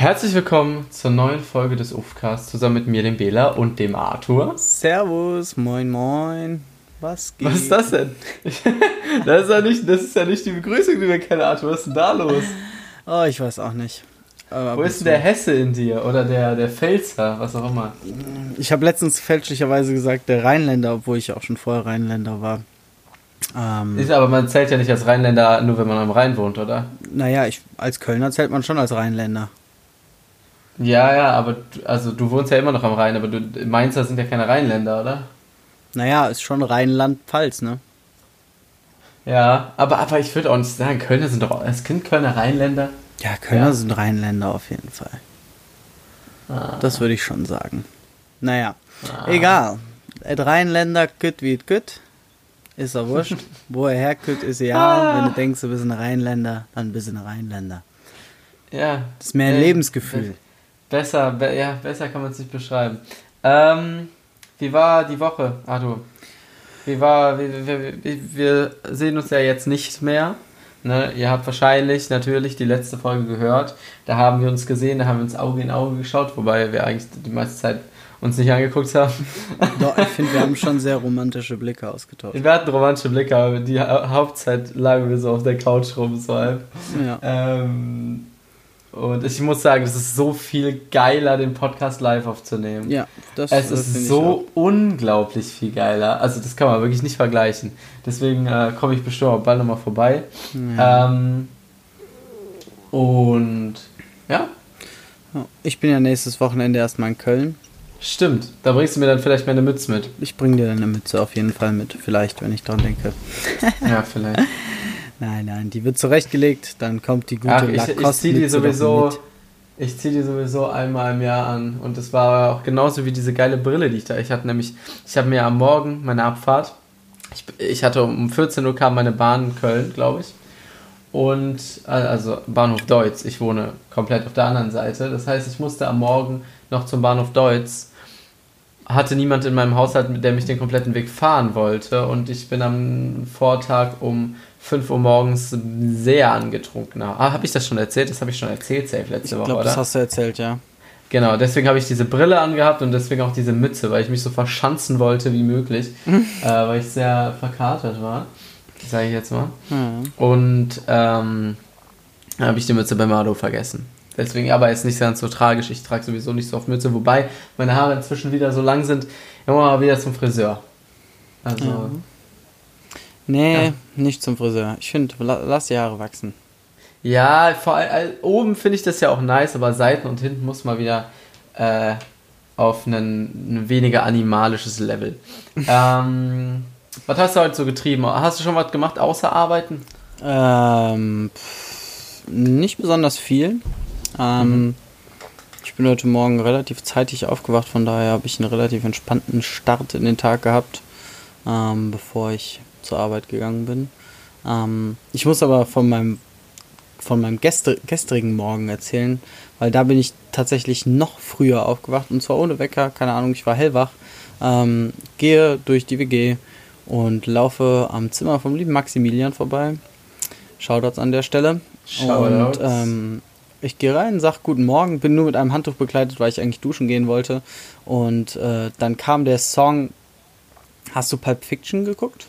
Herzlich willkommen zur neuen Folge des UFCAS zusammen mit mir, dem Bela und dem Arthur. Servus, moin moin. Was geht? Was ist das denn? das, ist ja nicht, das ist ja nicht die Begrüßung, die wir kennen, Arthur. Was ist denn da los? Oh, ich weiß auch nicht. Aber Wo ist denn der Hesse in dir? Oder der, der Pfälzer, was auch immer? Ich habe letztens fälschlicherweise gesagt, der Rheinländer, obwohl ich auch schon vorher Rheinländer war. Ähm, ist aber man zählt ja nicht als Rheinländer, nur wenn man am Rhein wohnt, oder? Naja, ich, als Kölner zählt man schon als Rheinländer. Ja, ja, aber also du wohnst ja immer noch am Rhein, aber du Mainzer sind ja keine Rheinländer, oder? Naja, ist schon Rheinland-Pfalz, ne? Ja, aber, aber ich würde auch nicht sagen, Kölner sind doch als Kind Kölner Rheinländer. Ja, Kölner ja. sind Rheinländer auf jeden Fall. Ah. Das würde ich schon sagen. Naja, ah. egal. Et Rheinländer kütt wie kütt. Ist doch wurscht. Wo er herkütt, ist ja. Ah. Wenn du denkst, du bist ein Rheinländer, dann bist du ein Rheinländer. Ja. Das ist mehr ein äh, Lebensgefühl. Besser, be ja, besser kann man es nicht beschreiben. Ähm, wie war die Woche, Arthur? Wie war, wir, wir, wir sehen uns ja jetzt nicht mehr. Ne? Ihr habt wahrscheinlich natürlich die letzte Folge gehört. Da haben wir uns gesehen, da haben wir uns Auge in Auge geschaut, wobei wir eigentlich die meiste Zeit uns nicht angeguckt haben. Doch, ich finde, wir haben schon sehr romantische Blicke ausgetauscht. Wir hatten romantische Blicke, aber die Hauptzeit lagen wir so auf der Couch rum, so halb. Ja. Ähm, und ich muss sagen, es ist so viel geiler, den Podcast live aufzunehmen. Ja, das Es das ist so unglaublich viel geiler. Also, das kann man wirklich nicht vergleichen. Deswegen äh, komme ich bestimmt auch bald nochmal vorbei. Ja. Ähm, und ja. Ich bin ja nächstes Wochenende erstmal in Köln. Stimmt, da bringst du mir dann vielleicht meine Mütze mit. Ich bringe dir deine Mütze auf jeden Fall mit, vielleicht, wenn ich dran denke. ja, vielleicht. Nein, nein, die wird zurechtgelegt, dann kommt die gute Ach, ich, ich ziehe die sowieso, ich ziehe die sowieso einmal im Jahr an. Und das war auch genauso wie diese geile Brille, die ich da, ich hatte nämlich, ich habe mir am Morgen meine Abfahrt, ich, ich hatte um 14 Uhr kam meine Bahn in Köln, glaube ich, und also Bahnhof Deutz, ich wohne komplett auf der anderen Seite, das heißt, ich musste am Morgen noch zum Bahnhof Deutz. Hatte niemand in meinem Haushalt, der mich den kompletten Weg fahren wollte. Und ich bin am Vortag um 5 Uhr morgens sehr angetrunken. Ah, habe ich das schon erzählt? Das habe ich schon erzählt, safe letzte ich Woche, glaub, oder? das hast du erzählt, ja. Genau, deswegen habe ich diese Brille angehabt und deswegen auch diese Mütze, weil ich mich so verschanzen wollte wie möglich, äh, weil ich sehr verkatert war, sage ich jetzt mal. Mhm. Und ähm, habe ich die Mütze bei Mado vergessen. Deswegen, aber ist nicht ganz so tragisch. Ich trage sowieso nicht so oft Mütze, wobei meine Haare inzwischen wieder so lang sind. Immer mal wieder zum Friseur. Also. Ja. Nee, ja. nicht zum Friseur. Ich finde, lass die Haare wachsen. Ja, vor allem oben finde ich das ja auch nice, aber Seiten und hinten muss man wieder äh, auf ein, ein, weniger animalisches Level. ähm, was hast du heute so getrieben? Hast du schon was gemacht außer arbeiten? Ähm, pff, nicht besonders viel. Ähm, mhm. Ich bin heute Morgen relativ zeitig aufgewacht, von daher habe ich einen relativ entspannten Start in den Tag gehabt, ähm, bevor ich zur Arbeit gegangen bin. Ähm, ich muss aber von meinem, von meinem gestrigen Morgen erzählen, weil da bin ich tatsächlich noch früher aufgewacht und zwar ohne Wecker, keine Ahnung, ich war hellwach, ähm, gehe durch die WG und laufe am Zimmer vom lieben Maximilian vorbei. Shoutouts an der Stelle. Shoutouts. Und ähm, ich gehe rein, sag guten Morgen, bin nur mit einem Handtuch begleitet, weil ich eigentlich duschen gehen wollte. Und äh, dann kam der Song. Hast du Pulp Fiction geguckt?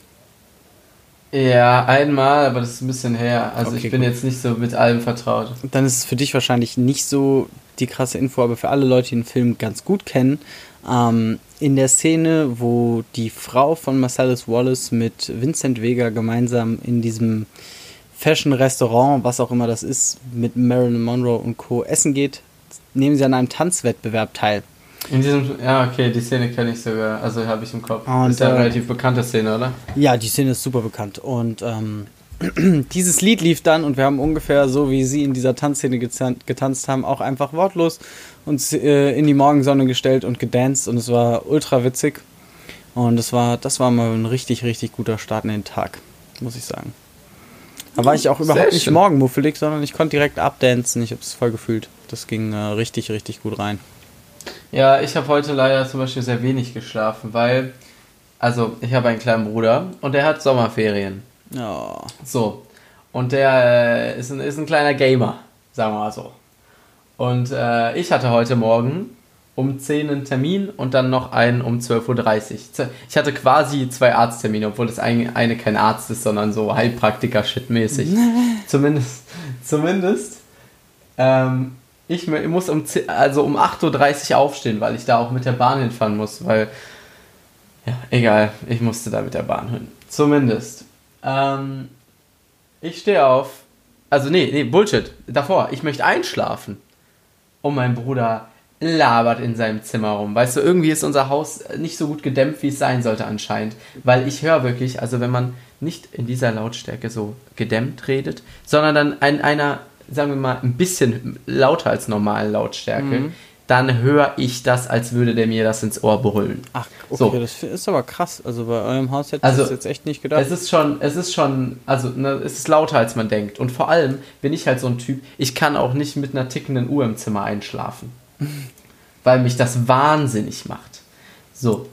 Ja, einmal, aber das ist ein bisschen her. Also okay, ich bin gut. jetzt nicht so mit allem vertraut. Dann ist es für dich wahrscheinlich nicht so die krasse Info, aber für alle Leute, die den Film ganz gut kennen, ähm, in der Szene, wo die Frau von Marcellus Wallace mit Vincent Vega gemeinsam in diesem Fashion-Restaurant, was auch immer das ist, mit Marilyn Monroe und Co. essen geht, nehmen sie an einem Tanzwettbewerb teil. In diesem, ja, okay, die Szene kenne ich sogar, also habe ich im Kopf. Und, ist ja eine äh, relativ bekannte Szene, oder? Ja, die Szene ist super bekannt. Und ähm, dieses Lied lief dann und wir haben ungefähr so, wie sie in dieser Tanzszene getanzt haben, auch einfach wortlos uns äh, in die Morgensonne gestellt und gedanced und es war ultra witzig. Und das war, das war mal ein richtig, richtig guter Start in den Tag, muss ich sagen. Da war ich auch überhaupt nicht morgenmuffelig, sondern ich konnte direkt abdancen. Ich habe es voll gefühlt. Das ging äh, richtig, richtig gut rein. Ja, ich habe heute leider zum Beispiel sehr wenig geschlafen, weil, also ich habe einen kleinen Bruder und der hat Sommerferien. Ja. Oh. So. Und der äh, ist, ein, ist ein kleiner Gamer, sagen wir mal so. Und äh, ich hatte heute Morgen um 10 einen Termin und dann noch einen um 12.30 Uhr. Ich hatte quasi zwei Arzttermine, obwohl das eine, eine kein Arzt ist, sondern so Heilpraktiker-Shit-mäßig. zumindest, zumindest. Ähm, ich muss um, also um 8.30 Uhr aufstehen, weil ich da auch mit der Bahn hinfahren muss, weil, ja, egal, ich musste da mit der Bahn hin. Zumindest. Ähm, ich stehe auf, also nee, nee, Bullshit, davor, ich möchte einschlafen. Und mein Bruder labert in seinem Zimmer rum. Weißt du, irgendwie ist unser Haus nicht so gut gedämpft, wie es sein sollte anscheinend. Weil ich höre wirklich, also wenn man nicht in dieser Lautstärke so gedämmt redet, sondern dann in einer, sagen wir mal, ein bisschen lauter als normale Lautstärke, mhm. dann höre ich das, als würde der mir das ins Ohr brüllen. Ach, okay, so. das ist aber krass. Also bei eurem Haus hätte ich also, das jetzt echt nicht gedacht. Es ist schon, es ist schon, also ne, es ist lauter, als man denkt. Und vor allem bin ich halt so ein Typ, ich kann auch nicht mit einer tickenden Uhr im Zimmer einschlafen. weil mich das wahnsinnig macht. So.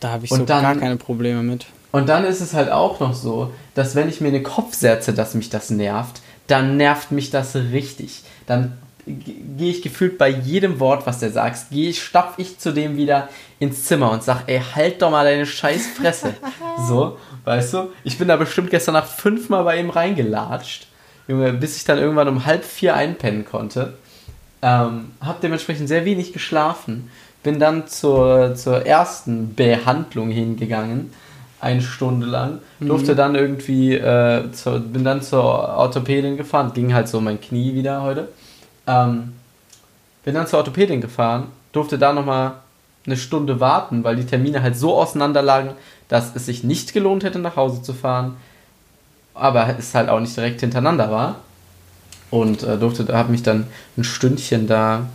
Da habe ich und so dann, gar keine Probleme mit. Und dann ist es halt auch noch so, dass wenn ich mir in den Kopf setze, dass mich das nervt, dann nervt mich das richtig. Dann gehe ich gefühlt bei jedem Wort, was der sagt, gehe ich, stapf ich zu dem wieder ins Zimmer und sag, ey, halt doch mal deine scheiß Fresse. so, weißt du? Ich bin da bestimmt gestern Nacht fünfmal bei ihm reingelatscht, Junge, bis ich dann irgendwann um halb vier einpennen konnte. Ähm, habe dementsprechend sehr wenig geschlafen. Bin dann zur, zur ersten Behandlung hingegangen, eine Stunde lang. Mhm. Durfte dann irgendwie, äh, zur, bin dann zur Orthopädin gefahren. Ging halt so mein Knie wieder heute. Ähm, bin dann zur Orthopädin gefahren, durfte da nochmal eine Stunde warten, weil die Termine halt so auseinander lagen, dass es sich nicht gelohnt hätte, nach Hause zu fahren. Aber es halt auch nicht direkt hintereinander war und äh, durfte, habe mich dann ein Stündchen da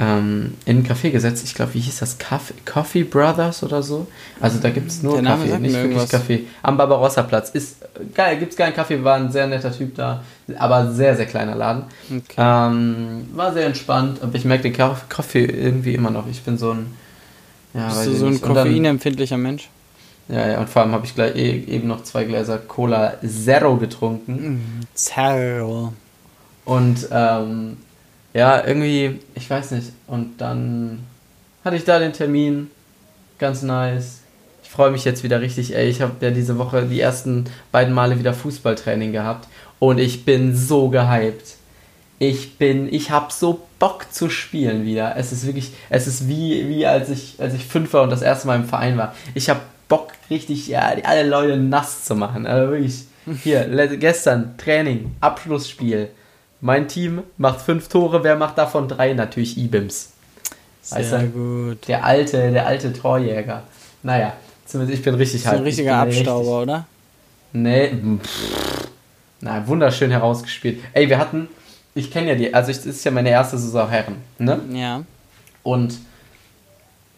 ähm, in ein Café gesetzt. Ich glaube, wie hieß das? Coffee, Coffee Brothers oder so? Also da gibt es nur Kaffee, nicht wirklich Kaffee. Am Barbarossa-Platz. Ist geil, gibt es keinen Kaffee, war ein sehr netter Typ da, aber sehr, sehr kleiner Laden. Okay. Ähm, war sehr entspannt, aber ich merke den Kaffee irgendwie immer noch. Ich bin so ein. Ja, Bist du so ein koffeinempfindlicher Mensch? Ja, ja, und vor allem habe ich gleich e-, eben noch zwei Gläser Cola Zero getrunken. Mm, Zero. Und ähm, ja, irgendwie, ich weiß nicht. Und dann hatte ich da den Termin. Ganz nice. Ich freue mich jetzt wieder richtig, ey. Ich habe ja diese Woche die ersten beiden Male wieder Fußballtraining gehabt. Und ich bin so gehypt. Ich bin, ich habe so Bock zu spielen wieder. Es ist wirklich, es ist wie, wie als ich, als ich fünf war und das erste Mal im Verein war. Ich habe Bock richtig, ja, alle Leute nass zu machen. Also wirklich, hier, gestern Training, Abschlussspiel. Mein Team macht fünf Tore, wer macht davon drei? Natürlich Ibims. Sehr weißt du, gut. Der alte, der alte Torjäger. Naja, zumindest ich bin richtig halt. Ein richtiger Abstauber, richtig, oder? Nee, na, wunderschön herausgespielt. Ey, wir hatten, ich kenne ja die, also es ist ja meine erste Saison Herren, ne? Ja. Und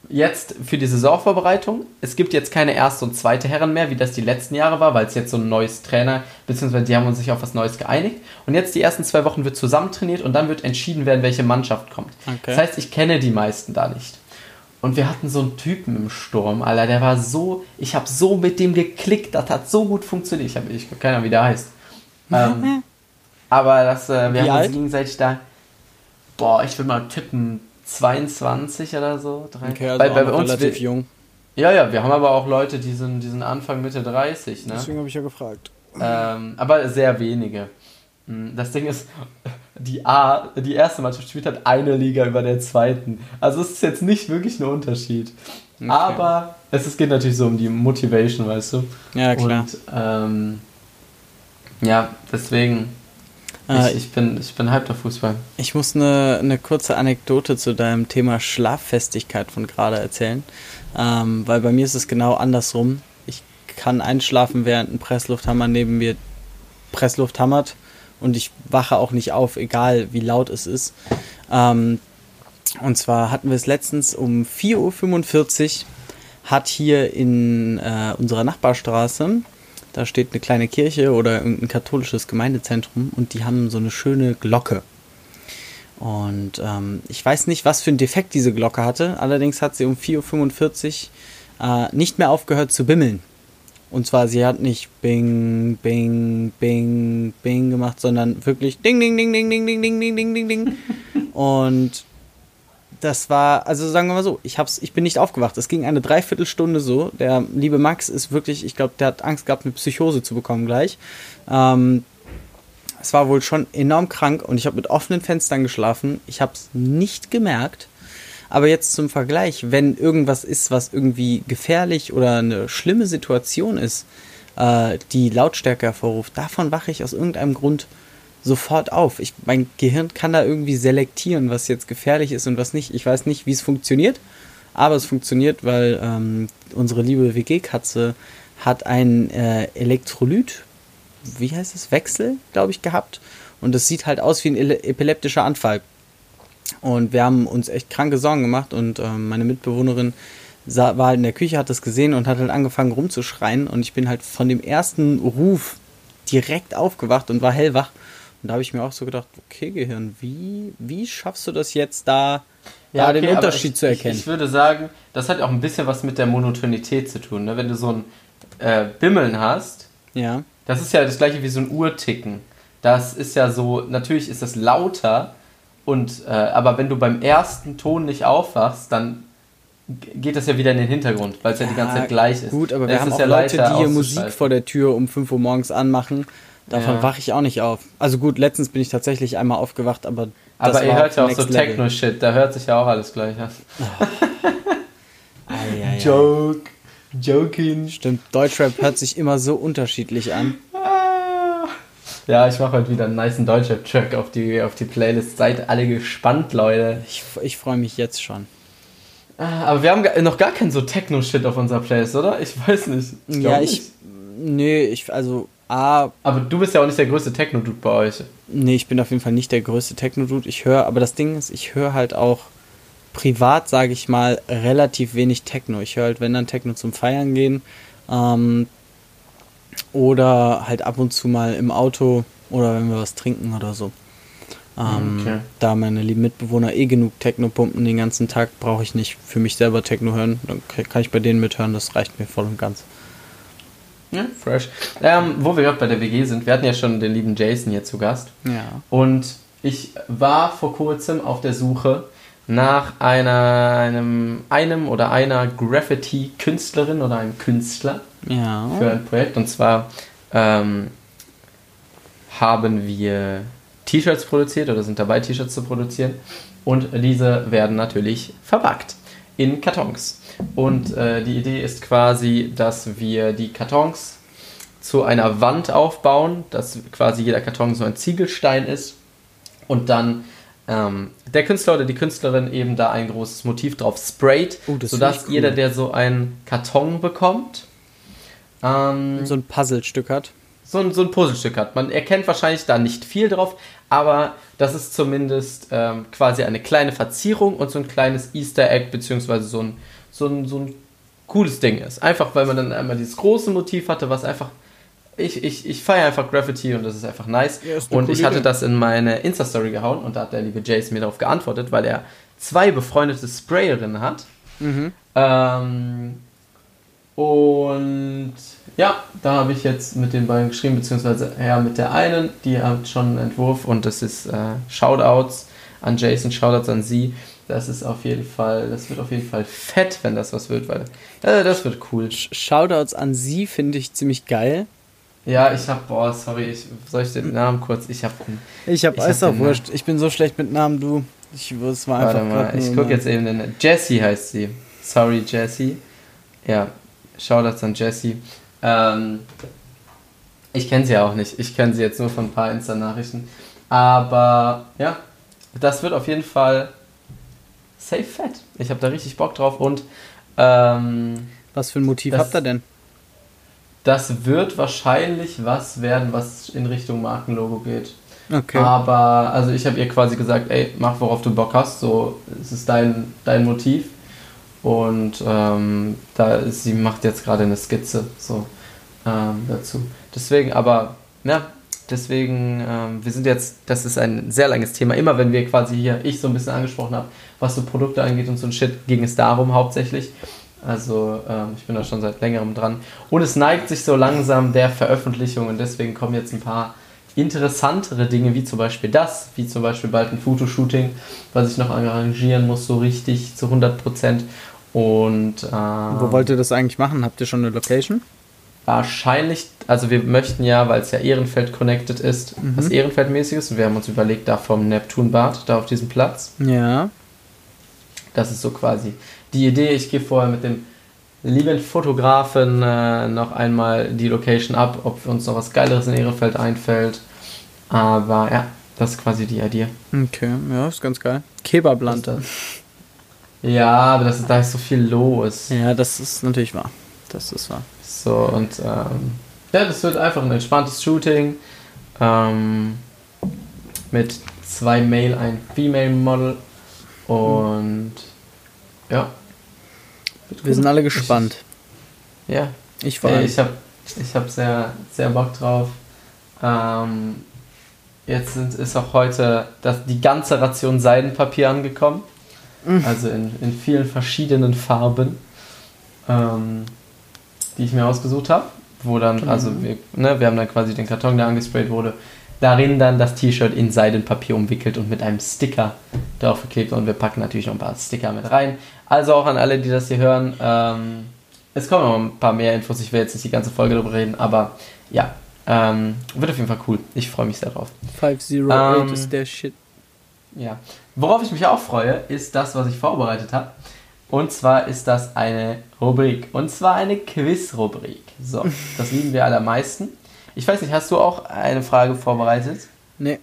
jetzt für die Saisonvorbereitung. Es gibt jetzt keine erste und zweite Herren mehr, wie das die letzten Jahre war, weil es jetzt so ein neues Trainer, beziehungsweise die haben uns sich auf was Neues geeinigt. Und jetzt die ersten zwei Wochen wird zusammen trainiert und dann wird entschieden werden, welche Mannschaft kommt. Okay. Das heißt, ich kenne die meisten da nicht. Und wir hatten so einen Typen im Sturm, Alter, der war so, ich habe so mit dem geklickt, das hat so gut funktioniert. Ich habe ich, keine Ahnung, wie der heißt. ähm, aber das, äh, wir wie haben alt? uns gegenseitig da, boah, ich will mal tippen, 22 oder so. Drei. Okay, also bei, bei uns relativ jung. Ja, ja, wir haben aber auch Leute, die sind, die sind Anfang, Mitte 30. Ne? Deswegen habe ich ja gefragt. Ähm, aber sehr wenige. Hm, das Ding ist, die A, die erste Mannschaft spielt halt eine Liga über der zweiten. Also es ist jetzt nicht wirklich ein Unterschied. Okay. Aber es, es geht natürlich so um die Motivation, weißt du? Ja, klar. Und ähm, ja, deswegen ich, ich, bin, ich bin halb der Fußball. Ich muss eine, eine kurze Anekdote zu deinem Thema Schlaffestigkeit von gerade erzählen. Ähm, weil bei mir ist es genau andersrum. Ich kann einschlafen, während ein Presslufthammer neben mir Pressluft hammert und ich wache auch nicht auf, egal wie laut es ist. Ähm, und zwar hatten wir es letztens um 4.45 Uhr, hat hier in äh, unserer Nachbarstraße da steht eine kleine Kirche oder irgendein katholisches Gemeindezentrum und die haben so eine schöne Glocke. Und ähm, ich weiß nicht, was für einen Defekt diese Glocke hatte. Allerdings hat sie um 4.45 Uhr äh, nicht mehr aufgehört zu bimmeln. Und zwar, sie hat nicht Bing, Bing, Bing, Bing gemacht, sondern wirklich Ding, Ding, Ding, Ding, Ding, Ding, Ding, Ding, Ding, Ding, Ding. Und das war, also sagen wir mal so, ich, hab's, ich bin nicht aufgewacht. Es ging eine Dreiviertelstunde so. Der liebe Max ist wirklich, ich glaube, der hat Angst gehabt, eine Psychose zu bekommen gleich. Ähm, es war wohl schon enorm krank und ich habe mit offenen Fenstern geschlafen. Ich habe es nicht gemerkt. Aber jetzt zum Vergleich, wenn irgendwas ist, was irgendwie gefährlich oder eine schlimme Situation ist, äh, die Lautstärke hervorruft, davon wache ich aus irgendeinem Grund sofort auf. Ich, mein Gehirn kann da irgendwie selektieren, was jetzt gefährlich ist und was nicht. Ich weiß nicht, wie es funktioniert, aber es funktioniert, weil ähm, unsere liebe WG-Katze hat ein äh, Elektrolyt, wie heißt es, Wechsel, glaube ich, gehabt. Und das sieht halt aus wie ein epileptischer Anfall. Und wir haben uns echt kranke Sorgen gemacht und äh, meine Mitbewohnerin sah, war halt in der Küche, hat das gesehen und hat halt angefangen rumzuschreien. Und ich bin halt von dem ersten Ruf direkt aufgewacht und war hellwach. Und da habe ich mir auch so gedacht, okay, Gehirn, wie, wie schaffst du das jetzt da, ja, da okay, den Unterschied ich, zu erkennen? Ich, ich, würde sagen, das hat auch ein bisschen was mit der Monotonität zu tun. Ne? Wenn du so ein äh, Bimmeln hast, ja. das ist ja das gleiche wie so ein Uhrticken. Das ist ja so, natürlich ist das lauter, und, äh, aber wenn du beim ersten Ton nicht aufwachst, dann geht das ja wieder in den Hintergrund, weil es ja, ja, die ganze Zeit gleich ist. Gut, aber wir haben auch ja Leute, die hier Musik vor der Tür um 5 Uhr morgens anmachen Davon ja. wache ich auch nicht auf. Also gut, letztens bin ich tatsächlich einmal aufgewacht, aber. Aber ihr hört ja auch so Techno-Shit, da hört sich ja auch alles gleich an. Oh. Joke. Joking. Stimmt, Deutschrap hört sich immer so unterschiedlich an. Ja, ich mache heute wieder einen nice Deutschrap-Track auf die, auf die Playlist. Seid alle gespannt, Leute. Ich, ich freue mich jetzt schon. Ah, aber wir haben noch gar keinen so Techno-Shit auf unserer Playlist, oder? Ich weiß nicht. Ich ja, ich. Nicht. Nee, ich, also Ah, aber du bist ja auch nicht der größte Techno-Dude bei euch. Nee, ich bin auf jeden Fall nicht der größte Techno-Dude. Ich höre, aber das Ding ist, ich höre halt auch privat, sage ich mal, relativ wenig Techno. Ich höre halt, wenn dann Techno zum Feiern gehen. Ähm, oder halt ab und zu mal im Auto oder wenn wir was trinken oder so. Ähm, okay. Da meine lieben Mitbewohner eh genug Techno pumpen den ganzen Tag, brauche ich nicht für mich selber Techno hören. Dann kann ich bei denen mithören, das reicht mir voll und ganz. Ja, fresh. Ähm, wo wir gerade bei der WG sind, wir hatten ja schon den lieben Jason hier zu Gast. Ja. Und ich war vor kurzem auf der Suche nach einer, einem, einem oder einer Graffiti-Künstlerin oder einem Künstler ja. für ein Projekt. Und zwar ähm, haben wir T-Shirts produziert oder sind dabei, T-Shirts zu produzieren. Und diese werden natürlich verpackt in Kartons. Und äh, die Idee ist quasi, dass wir die Kartons zu einer Wand aufbauen, dass quasi jeder Karton so ein Ziegelstein ist und dann ähm, der Künstler oder die Künstlerin eben da ein großes Motiv drauf sprayt, oh, sodass cool. jeder, der so einen Karton bekommt, ähm, so ein Puzzlestück hat. So ein, so ein Puzzlestück hat. Man erkennt wahrscheinlich da nicht viel drauf, aber das ist zumindest ähm, quasi eine kleine Verzierung und so ein kleines Easter Egg, beziehungsweise so ein, so ein, so ein cooles Ding ist. Einfach weil man dann einmal dieses große Motiv hatte, was einfach. Ich, ich, ich feiere einfach Graffiti und das ist einfach nice. Ja, ist und ich hatte das in meine Insta-Story gehauen und da hat der liebe Jason mir darauf geantwortet, weil er zwei befreundete Sprayerinnen hat. Mhm. Ähm, und ja, da habe ich jetzt mit den beiden geschrieben, beziehungsweise ja, mit der einen, die hat schon einen Entwurf und das ist äh, Shoutouts an Jason, Shoutouts an sie. Das ist auf jeden Fall, das wird auf jeden Fall fett, wenn das was wird, weil äh, das wird cool. Shoutouts an sie finde ich ziemlich geil. Ja, ich hab, boah, sorry, ich, soll ich den Namen kurz? Ich hab. Ich hab, ist doch wurscht. Ich bin so schlecht mit Namen, du. Ich, es war einfach. Warte mal, ich guck jetzt eben den. Jessie heißt sie. Sorry, Jessie. Ja, Shoutouts an Jessie. Ähm, ich kenne sie ja auch nicht. Ich kenne sie jetzt nur von ein paar Insta-Nachrichten. Aber ja, das wird auf jeden Fall safe fett. Ich habe da richtig Bock drauf und ähm, was für ein Motiv das, habt ihr denn? Das wird wahrscheinlich was werden, was in Richtung Markenlogo geht. Okay. Aber also ich habe ihr quasi gesagt, ey, mach worauf du Bock hast, so es ist dein, dein Motiv. Und ähm, da sie macht jetzt gerade eine Skizze so ähm, dazu. Deswegen, aber ja, deswegen, ähm, wir sind jetzt, das ist ein sehr langes Thema. Immer wenn wir quasi hier, ich so ein bisschen angesprochen habe, was so Produkte angeht und so ein Shit, ging es darum hauptsächlich. Also ähm, ich bin da schon seit längerem dran. Und es neigt sich so langsam der Veröffentlichung und deswegen kommen jetzt ein paar interessantere Dinge, wie zum Beispiel das, wie zum Beispiel bald ein Fotoshooting, was ich noch arrangieren muss, so richtig zu 100 Prozent. Und ähm, wo wollt ihr das eigentlich machen? Habt ihr schon eine Location? Wahrscheinlich, also wir möchten ja, weil es ja Ehrenfeld connected ist, mhm. was Ehrenfeldmäßiges. Und wir haben uns überlegt, da vom Neptunbad, da auf diesem Platz. Ja. Das ist so quasi die Idee. Ich gehe vorher mit dem lieben Fotografen äh, noch einmal die Location ab, ob uns noch was Geileres in Ehrenfeld einfällt. Aber ja, das ist quasi die Idee. Okay, ja, ist ganz geil. Kebabland. Ja, aber das ist, da ist so viel los. Ja, das ist natürlich wahr. Das ist wahr. So, und ähm, ja, das wird einfach ein entspanntes Shooting ähm, mit zwei Male, ein Female Model und ja. Wir sind alle gespannt. Ich, ja. Ich war. Ich habe ich hab sehr, sehr Bock drauf. Ähm, jetzt sind, ist auch heute das, die ganze Ration Seidenpapier angekommen. Mhm. Also in, in vielen verschiedenen Farben. Ähm, die ich mir ausgesucht habe, wo dann, mhm. also wir, ne, wir haben dann quasi den Karton, der angesprayt wurde, darin dann das T-Shirt in Seidenpapier umwickelt und mit einem Sticker drauf geklebt und wir packen natürlich noch ein paar Sticker mit rein. Also auch an alle, die das hier hören, ähm, es kommen noch ein paar mehr Infos, ich will jetzt nicht die ganze Folge darüber reden, aber ja, ähm, wird auf jeden Fall cool. Ich freue mich sehr drauf. 508 ähm, ist der Shit. Ja. Worauf ich mich auch freue, ist das, was ich vorbereitet habe. Und zwar ist das eine Rubrik. Und zwar eine Quiz-Rubrik. So, das lieben wir allermeisten. Ich weiß nicht, hast du auch eine Frage vorbereitet? Nee.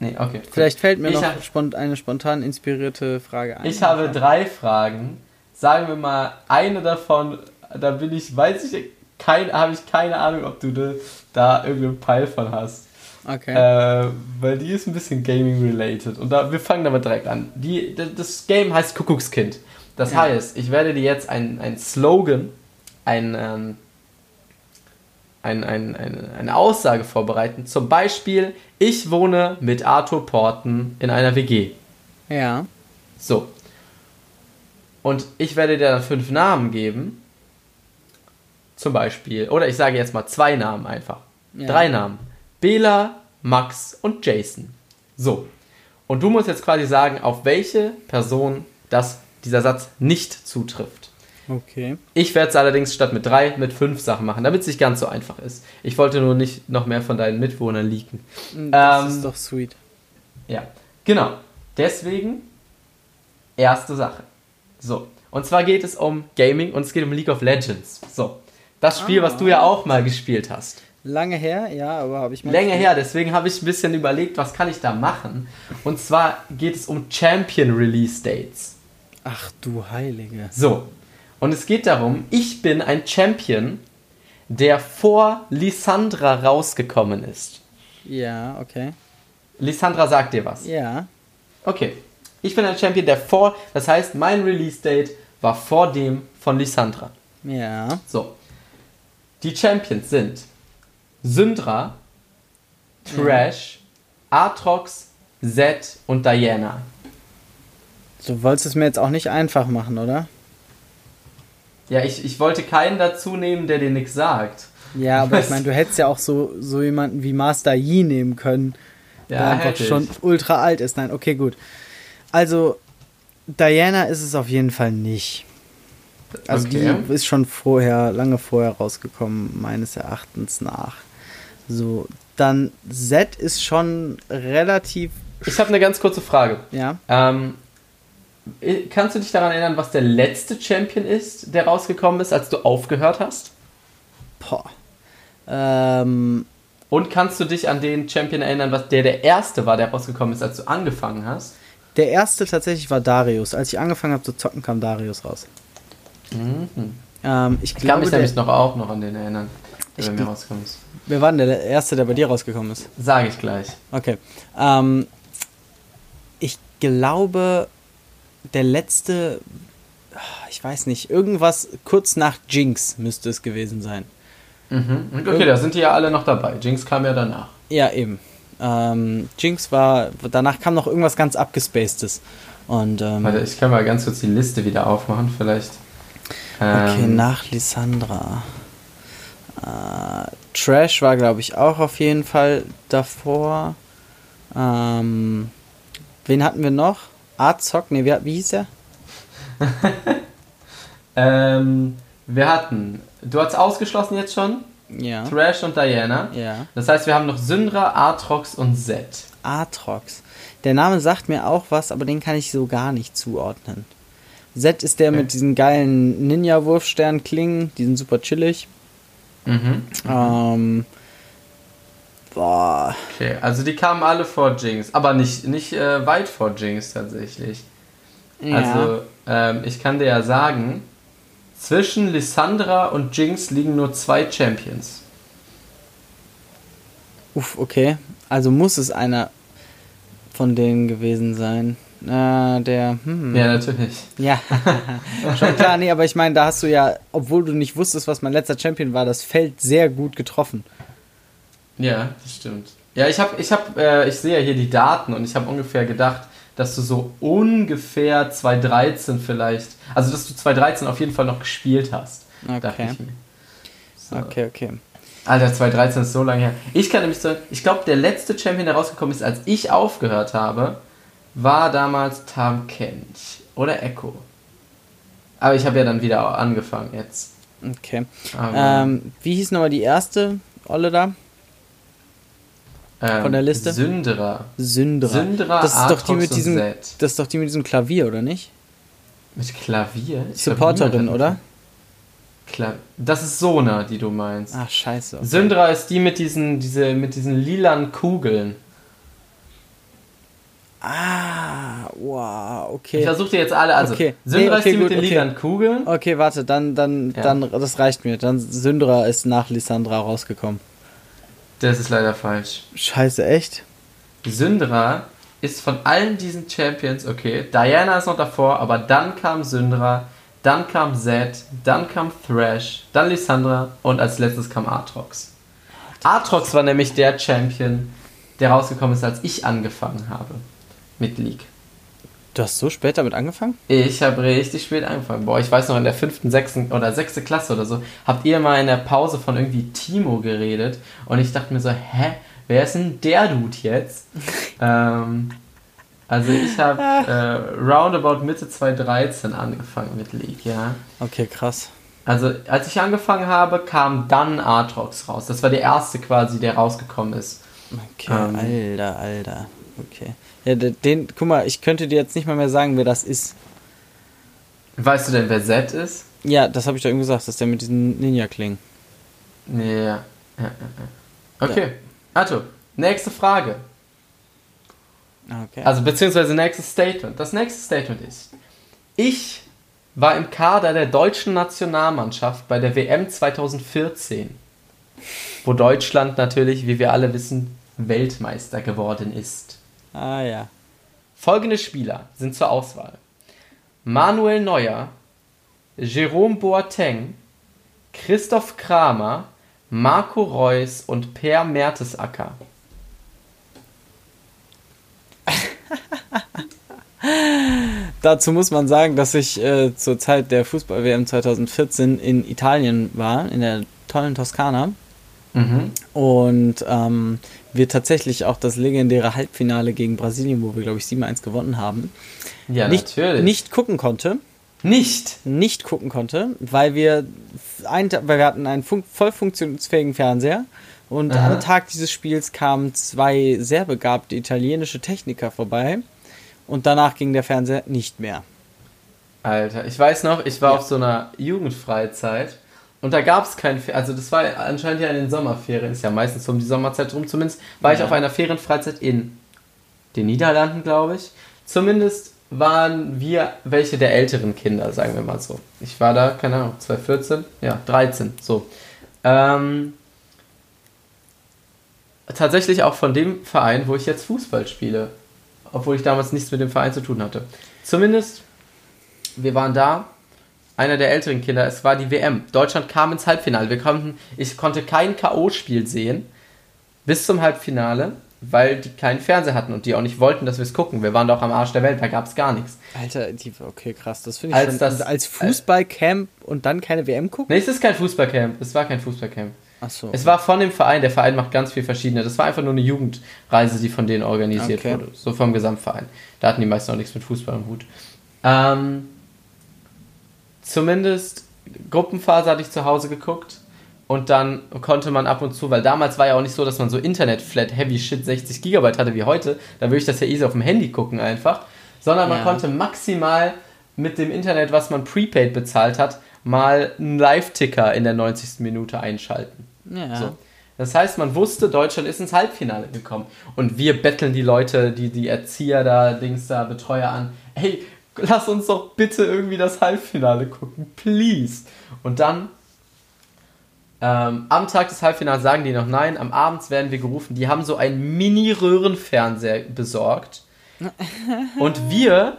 Nee, okay. Vielleicht fällt mir ich noch spont eine spontan inspirierte Frage ein. Ich habe drei Fragen. Sagen wir mal, eine davon, da bin ich, weiß ich, kein, habe ich keine Ahnung, ob du da irgendeinen Peil von hast. Okay. Äh, weil die ist ein bisschen Gaming-related. Und da, wir fangen damit direkt an. Die, das Game heißt Kuckuckskind. Das ja. heißt, ich werde dir jetzt ein, ein Slogan, ein, ähm, ein, ein, ein, eine Aussage vorbereiten. Zum Beispiel, ich wohne mit Arthur Porten in einer WG. Ja. So. Und ich werde dir dann fünf Namen geben. Zum Beispiel. Oder ich sage jetzt mal zwei Namen einfach. Ja. Drei Namen. Bela, Max und Jason. So. Und du musst jetzt quasi sagen, auf welche Person das dieser Satz nicht zutrifft. Okay. Ich werde es allerdings statt mit drei mit fünf Sachen machen, damit es nicht ganz so einfach ist. Ich wollte nur nicht noch mehr von deinen Mitwohnern leaken. Das ähm, ist doch sweet. Ja, genau. Deswegen erste Sache. So. Und zwar geht es um Gaming und es geht um League of Legends. So. Das Spiel, ah. was du ja auch mal gespielt hast. Lange her, ja, aber habe ich mal. Länger her, deswegen habe ich ein bisschen überlegt, was kann ich da machen. Und zwar geht es um Champion Release Dates. Ach du Heilige. So. Und es geht darum, ich bin ein Champion, der vor Lissandra rausgekommen ist. Ja, okay. Lissandra sagt dir was. Ja. Okay. Ich bin ein Champion, der vor, das heißt, mein Release-Date war vor dem von Lissandra. Ja. So. Die Champions sind Syndra, Trash. Atrox, Zed und Diana. Du wolltest es mir jetzt auch nicht einfach machen, oder? Ja, ich, ich wollte keinen dazu nehmen, der dir nichts sagt. Ja, aber ich meine, du hättest ja auch so, so jemanden wie Master Yi nehmen können, der ja, einfach schon ultra alt ist. Nein, okay, gut. Also, Diana ist es auf jeden Fall nicht. Also okay. die ist schon vorher, lange vorher rausgekommen, meines Erachtens nach. So, dann Z ist schon relativ. Ich habe eine ganz kurze Frage. Ja. Ähm, äh, kannst du dich daran erinnern, was der letzte Champion ist, der rausgekommen ist, als du aufgehört hast? Boah. Ähm. Und kannst du dich an den Champion erinnern, was der der erste war, der rausgekommen ist, als du angefangen hast? Der erste tatsächlich war Darius. Als ich angefangen habe zu zocken, kam Darius raus. Mhm. Ähm, ich, ich kann mich nämlich noch auch noch an den erinnern, der bei mir rausgekommen ist. Wer war denn der erste, der bei dir rausgekommen ist? Sage ich gleich. Okay. Ähm, ich glaube, der letzte, ich weiß nicht, irgendwas kurz nach Jinx müsste es gewesen sein. Mhm. Okay, da sind die ja alle noch dabei. Jinx kam ja danach. Ja, eben. Ähm, Jinx war, danach kam noch irgendwas ganz abgespacedes. Und, ähm, Warte, ich kann mal ganz kurz die Liste wieder aufmachen, vielleicht. Okay, ähm, nach Lissandra. Äh, Trash war, glaube ich, auch auf jeden Fall davor. Ähm, wen hatten wir noch? Artzock? Ne, wie, wie hieß er? ähm, wir hatten, du hast ausgeschlossen jetzt schon? Ja. Thrash und Diana. Ja. Das heißt, wir haben noch Syndra, Atrox und Z. Atrox. Der Name sagt mir auch was, aber den kann ich so gar nicht zuordnen. Z ist der okay. mit diesen geilen Ninja-Wurfstern-Klingen, die sind super chillig. Mhm. Ähm, boah. Okay, also die kamen alle vor Jinx, aber nicht, nicht äh, weit vor Jinx tatsächlich. Ja. Also, ähm, ich kann dir ja sagen, zwischen Lissandra und Jinx liegen nur zwei Champions. Uff, okay. Also muss es einer von denen gewesen sein. Äh, der. Hm. Ja, natürlich. Ja, schon klar. Nee, aber ich meine, da hast du ja, obwohl du nicht wusstest, was mein letzter Champion war, das Feld sehr gut getroffen. Ja, das stimmt. Ja, ich habe, ich habe, äh, ich sehe ja hier die Daten und ich habe ungefähr gedacht, dass du so ungefähr 2013 vielleicht, also dass du 2013 auf jeden Fall noch gespielt hast. Okay. So. Okay, okay. Alter, 2013 ist so lange her. Ich kann nämlich sagen, ich glaube, der letzte Champion, der rausgekommen ist, als ich aufgehört habe, war damals Tam Kench oder Echo. Aber ich habe ja dann wieder angefangen jetzt. Okay. Ähm, wie hieß nochmal die erste Olle da? Ähm, Von der Liste? Syndra. Syndra. Syndra, das ist doch die mit diesem, Das ist doch die mit diesem Klavier, oder nicht? Mit Klavier? Ich Supporterin, oder? Klar. Das ist Sona, die du meinst. Ach, scheiße. Okay. Syndra ist die mit diesen, diese, mit diesen lilanen Kugeln. Ah, wow, okay. Ich versuche dir jetzt alle, also okay. Syndra nee, okay, ist die gut, mit den lilanen Kugeln. Okay, warte, dann, dann, ja. dann, das reicht mir. Dann Syndra ist nach Lissandra rausgekommen. Das ist leider falsch. Scheiße, echt? Syndra ist von allen diesen Champions, okay, Diana ist noch davor, aber dann kam Syndra, dann kam Zed, dann kam Thrash, dann Lissandra und als letztes kam Aatrox. Aatrox war nämlich der Champion, der rausgekommen ist, als ich angefangen habe mit League. Du hast so spät damit angefangen? Ich habe richtig spät angefangen. Boah, ich weiß noch, in der fünften, sechsten oder sechste Klasse oder so, habt ihr mal in der Pause von irgendwie Timo geredet und ich dachte mir so, hä, wer ist denn der Dude jetzt? ähm, also ich habe äh, roundabout Mitte 2013 angefangen mit League, ja. Okay, krass. Also als ich angefangen habe, kam dann Artrox raus. Das war der erste quasi, der rausgekommen ist. Okay, ähm, alter, alter. Okay. Ja, den, guck mal, ich könnte dir jetzt nicht mal mehr sagen, wer das ist. Weißt du denn, wer Z ist? Ja, das habe ich doch eben gesagt, dass der mit diesen Ninja-Klingen. Ja, ja, ja. Okay, ja. Arthur, nächste Frage. Okay. Also, beziehungsweise nächstes Statement. Das nächste Statement ist: Ich war im Kader der deutschen Nationalmannschaft bei der WM 2014, wo Deutschland natürlich, wie wir alle wissen, Weltmeister geworden ist. Ah ja. Folgende Spieler sind zur Auswahl. Manuel Neuer, Jerome Boateng, Christoph Kramer, Marco Reus und Per Mertesacker. Dazu muss man sagen, dass ich äh, zur Zeit der Fußball-WM 2014 in Italien war, in der tollen Toskana. Mhm. Und ähm, wir tatsächlich auch das legendäre Halbfinale gegen Brasilien, wo wir, glaube ich, 7-1 gewonnen haben, ja, nicht, natürlich. nicht gucken konnte. Nicht? Nicht gucken konnte, weil wir, ein, weil wir hatten einen fun voll funktionsfähigen Fernseher und Aha. am Tag dieses Spiels kamen zwei sehr begabte italienische Techniker vorbei und danach ging der Fernseher nicht mehr. Alter, ich weiß noch, ich war ja. auf so einer Jugendfreizeit und da gab es kein, also das war anscheinend ja in den Sommerferien, ist ja meistens um die Sommerzeit rum, zumindest war ja. ich auf einer Ferienfreizeit in den Niederlanden, glaube ich. Zumindest waren wir welche der älteren Kinder, sagen wir mal so. Ich war da, keine Ahnung, 2014, ja, 13, so. Ähm, tatsächlich auch von dem Verein, wo ich jetzt Fußball spiele. Obwohl ich damals nichts mit dem Verein zu tun hatte. Zumindest, wir waren da einer der älteren Kinder, es war die WM. Deutschland kam ins Halbfinale. Wir konnten, ich konnte kein K.O.-Spiel sehen bis zum Halbfinale. weil die keinen Fernseher hatten und die auch nicht wollten, dass wir es gucken. Wir waren doch am Arsch der Welt, da gab es gar nichts. Alter, die, okay, krass. Das finde ich als, schon, das, als Fußballcamp und dann keine WM gucken? Nee, es ist kein Fußballcamp. Es war kein Fußballcamp. Ach so. Es war von dem Verein. Der Verein macht ganz viel verschiedene. Das war einfach nur eine Jugendreise, die von denen organisiert okay. wurde. So vom Gesamtverein. Da hatten die meisten auch nichts mit Fußball im Hut. Ähm, zumindest Gruppenphase hatte ich zu Hause geguckt und dann konnte man ab und zu, weil damals war ja auch nicht so, dass man so Internet-Flat Heavy Shit 60 Gigabyte hatte wie heute, da würde ich das ja easy auf dem Handy gucken einfach, sondern man ja. konnte maximal mit dem Internet, was man prepaid bezahlt hat, mal einen Live-Ticker in der 90. Minute einschalten. Ja. So. Das heißt, man wusste, Deutschland ist ins Halbfinale gekommen. Und wir betteln die Leute, die, die Erzieher da, Dings da, Betreuer an. Hey, lass uns doch bitte irgendwie das Halbfinale gucken, please. Und dann ähm, am Tag des Halbfinals sagen die noch nein, am Abend werden wir gerufen. Die haben so einen Mini-Röhrenfernseher besorgt. Und wir,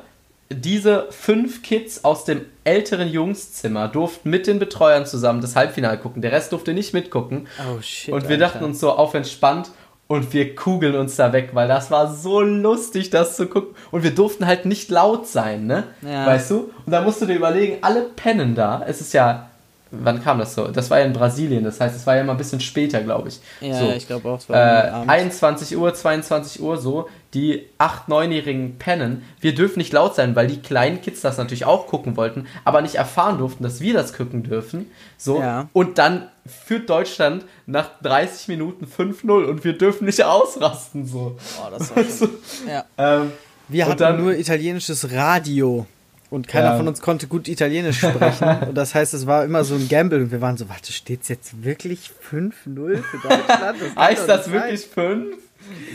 diese fünf Kids aus dem älteren Jungszimmer, durften mit den Betreuern zusammen das Halbfinale gucken. Der Rest durfte nicht mitgucken. Oh shit. Und wir Alter. dachten uns so auf entspannt und wir kugeln uns da weg, weil das war so lustig, das zu gucken. Und wir durften halt nicht laut sein, ne? Ja. Weißt du? Und da musst du dir überlegen, alle pennen da. Es ist ja wann kam das so? Das war ja in Brasilien, das heißt, es war ja immer ein bisschen später, glaube ich. Ja, so, ich glaube auch. Es war äh, 21 Uhr, 22 Uhr so, die 8-, 9-Jährigen pennen. Wir dürfen nicht laut sein, weil die kleinen Kids das natürlich auch gucken wollten, aber nicht erfahren durften, dass wir das gucken dürfen. So, ja. und dann führt Deutschland nach 30 Minuten 5-0 und wir dürfen nicht ausrasten. So. Oh, das war schon, ja. ähm, wir hatten dann, nur italienisches Radio. Und keiner ja. von uns konnte gut Italienisch sprechen. und das heißt, es war immer so ein Gamble. Und wir waren so, warte, steht es jetzt wirklich 5-0 für Deutschland? Das heißt das wirklich 5?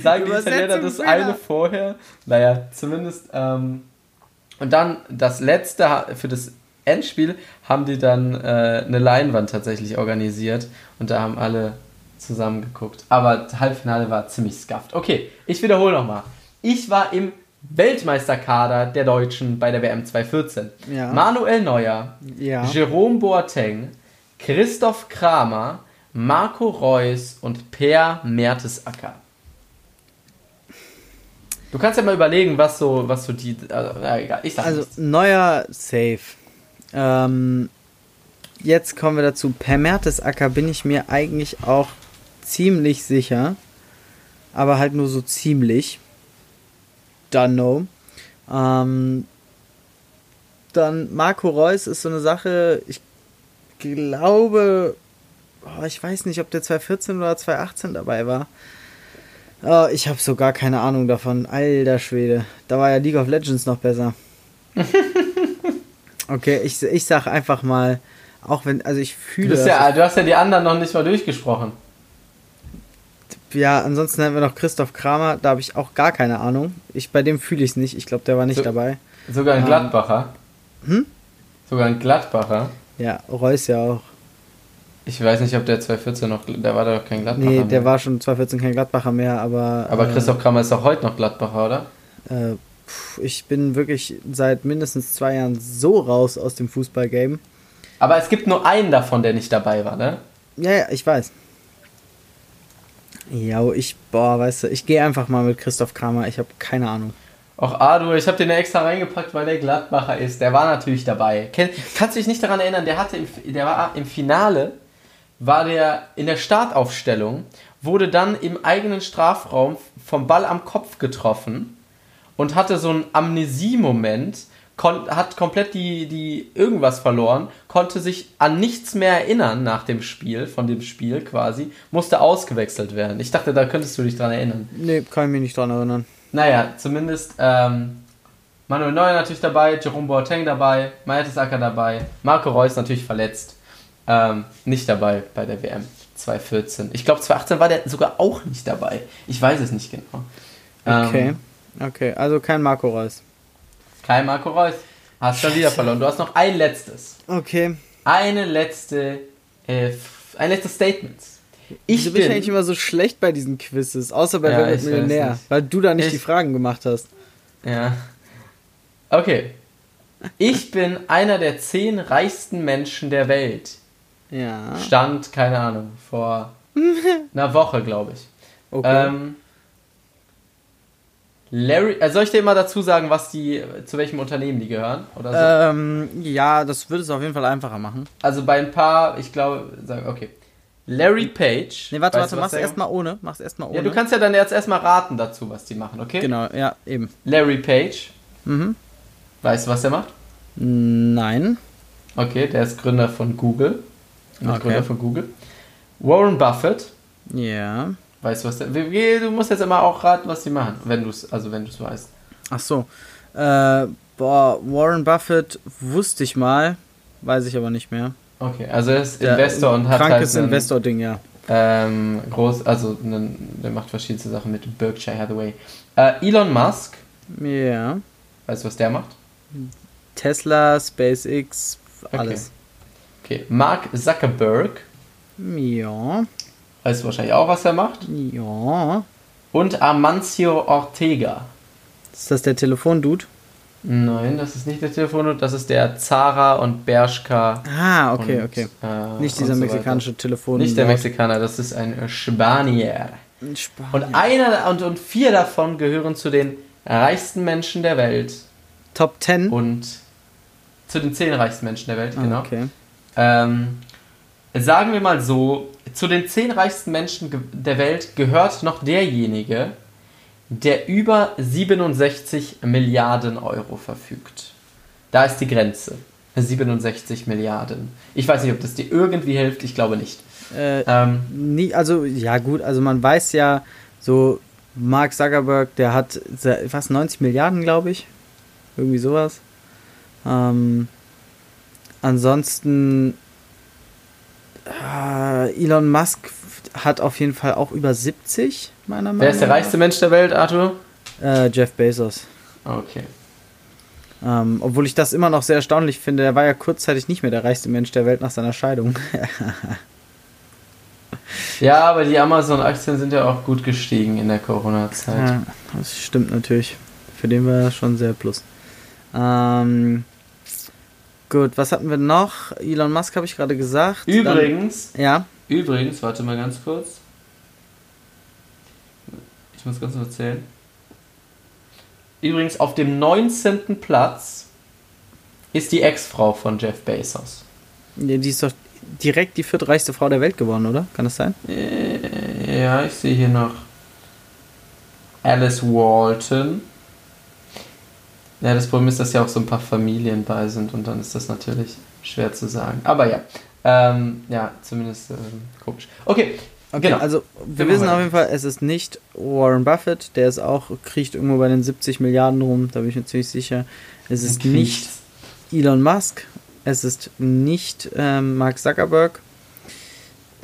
Sagen die Italiener das eine vorher? Naja, zumindest. Ähm, und dann das letzte für das Endspiel haben die dann äh, eine Leinwand tatsächlich organisiert. Und da haben alle zusammen geguckt. Aber das Halbfinale war ziemlich scuffed. Okay, ich wiederhole nochmal. Ich war im Weltmeisterkader der Deutschen bei der WM 2014. Ja. Manuel Neuer, ja. Jerome Boateng, Christoph Kramer, Marco Reus und Per Mertesacker. Du kannst ja mal überlegen, was so, was so die. Äh, egal, ich sag Also nichts. Neuer Safe. Ähm, jetzt kommen wir dazu. Per Mertesacker bin ich mir eigentlich auch ziemlich sicher. Aber halt nur so ziemlich. Dunno. Ähm, dann Marco Reus ist so eine Sache, ich glaube, oh, ich weiß nicht, ob der 2014 oder 2018 dabei war. Oh, ich habe so gar keine Ahnung davon. Alter Schwede. Da war ja League of Legends noch besser. okay, ich, ich sag einfach mal, auch wenn, also ich fühle. Du, ja, du hast ja die anderen noch nicht mal durchgesprochen ja, ansonsten haben wir noch Christoph Kramer, da habe ich auch gar keine Ahnung. Ich, bei dem fühle ich es nicht, ich glaube, der war nicht so, dabei. Sogar ein ähm, Gladbacher? Hm? Sogar ein Gladbacher? Ja, Reus ja auch. Ich weiß nicht, ob der 2014 noch, der war doch kein Gladbacher Nee, der mehr. war schon 2014 kein Gladbacher mehr, aber... Aber äh, Christoph Kramer ist auch heute noch Gladbacher, oder? Äh, ich bin wirklich seit mindestens zwei Jahren so raus aus dem Fußballgame. Aber es gibt nur einen davon, der nicht dabei war, ne? Ja, ja, ich weiß. Ja, ich, boah, weißt du, ich gehe einfach mal mit Christoph Kramer, ich habe keine Ahnung. Ach, Adu, ich habe den extra reingepackt, weil der Gladbacher ist. Der war natürlich dabei. Ken, kannst du dich nicht daran erinnern, der hatte im, der war im Finale, war der in der Startaufstellung, wurde dann im eigenen Strafraum vom Ball am Kopf getroffen und hatte so einen Amnesie-Moment hat komplett die, die irgendwas verloren, konnte sich an nichts mehr erinnern nach dem Spiel, von dem Spiel quasi, musste ausgewechselt werden. Ich dachte, da könntest du dich dran erinnern. Nee, kann ich mich nicht dran erinnern. Naja, zumindest ähm, Manuel Neuer natürlich dabei, Jerome Boateng dabei, Acker dabei, Marco Reus natürlich verletzt. Ähm, nicht dabei bei der WM 2014. Ich glaube, 2018 war der sogar auch nicht dabei. Ich weiß es nicht genau. Okay, ähm, okay, also kein Marco Reus. Kein Marco Reus. Hast schon wieder verloren. Du hast noch ein letztes. Okay. Eine letzte, äh, ein letztes Statement. Ich bin eigentlich immer so schlecht bei diesen Quizzes, außer bei ja, Millionär, weil du da nicht ich, die Fragen gemacht hast. Ja. Okay. Ich bin einer der zehn reichsten Menschen der Welt. Ja. Stand, keine Ahnung, vor einer Woche, glaube ich. Okay. Ähm, Larry, äh, soll ich dir immer dazu sagen, was die, zu welchem Unternehmen die gehören? Oder so? Ähm, ja, das würde es auf jeden Fall einfacher machen. Also bei ein paar, ich glaube, sag, okay. Larry Page. Nee, warte, weißt warte, mach's erstmal ohne. Mach's erstmal ohne. Ja, du kannst ja dann jetzt erstmal raten dazu, was die machen, okay? Genau, ja, eben. Larry Page. Mhm. Weißt du, was der macht? Nein. Okay, der ist Gründer von Google. Okay. Gründer von Google. Warren Buffett. Ja. Weißt du, was der. Du musst jetzt immer auch raten, was die machen, wenn du es, also wenn du es weißt. Ach so. Äh, boah, Warren Buffett wusste ich mal, weiß ich aber nicht mehr. Okay, also er ist Der- Investor und hat krankes halt einen, Investor-Ding, ja. Ähm, groß, also einen, der macht verschiedenste Sachen mit Berkshire Hathaway. Äh, Elon Musk, Ja. weißt du, was der macht? Tesla, SpaceX, alles. Okay, Mark Zuckerberg, Ja. weißt du wahrscheinlich auch, was er macht? Ja. Und Amancio Ortega. Ist das der Telefondude? Nein, das ist nicht der Telefon, das ist der Zara und Bershka. Ah, okay, und, okay. äh, Nicht dieser so mexikanische Telefon. Weiter. Nicht der Mexikaner, das ist ein Spanier. Spanien. Und einer und, und vier davon gehören zu den reichsten Menschen der Welt. Top 10? Und zu den zehn reichsten Menschen der Welt, Ah, genau. Okay. Ähm, sagen wir mal so, zu den zehn reichsten Menschen der Welt gehört noch derjenige, der über 67 Milliarden Euro verfügt. Da ist die Grenze. 67 Milliarden. Ich weiß nicht, ob das dir irgendwie hilft, ich glaube nicht. Äh, Ähm, nie, also, ja gut, also man weiß ja, so Mark Zuckerberg, der hat fast 90 Milliarden, glaube ich. Irgendwie sowas. Ähm, ansonsten äh, Elon Musk hat auf jeden Fall auch über 70, meiner Meinung nach. wer ist der reichste Mensch der Welt, Arthur? Äh, Jeff Bezos. Okay. Ähm, obwohl ich das immer noch sehr erstaunlich finde. Er war ja kurzzeitig nicht mehr der reichste Mensch der Welt nach seiner Scheidung. Ja, aber die Amazon-Aktien sind ja auch gut gestiegen in der Corona-Zeit. Ja, das stimmt natürlich. Für den war das schon sehr plus. Ähm, gut, was hatten wir noch? Elon Musk habe ich gerade gesagt. Übrigens, Dann, ja. Übrigens, warte mal ganz kurz. Ich muss ganz kurz erzählen. Übrigens, auf dem 19. Platz ist die Ex-Frau von Jeff Bezos. ja, die ist doch direkt die viertreichste Frau der Welt geworden, oder? Kann das sein? Äh, Ja, ich sehe hier noch Alice Walton. Ja, das Problem ist, dass ja auch so ein paar Familien bei sind und dann ist das natürlich schwer zu sagen. Aber ja, ähm, ja, zumindest ähm, komisch. Okay, Okay, genau. also wir machen wissen auf jeden Fall, es ist nicht Warren Buffett, der ist auch, kriecht irgendwo bei den 70 Milliarden rum, da bin ich mir ziemlich sicher. Es ist nicht Elon Musk, es ist nicht ähm, Mark Zuckerberg.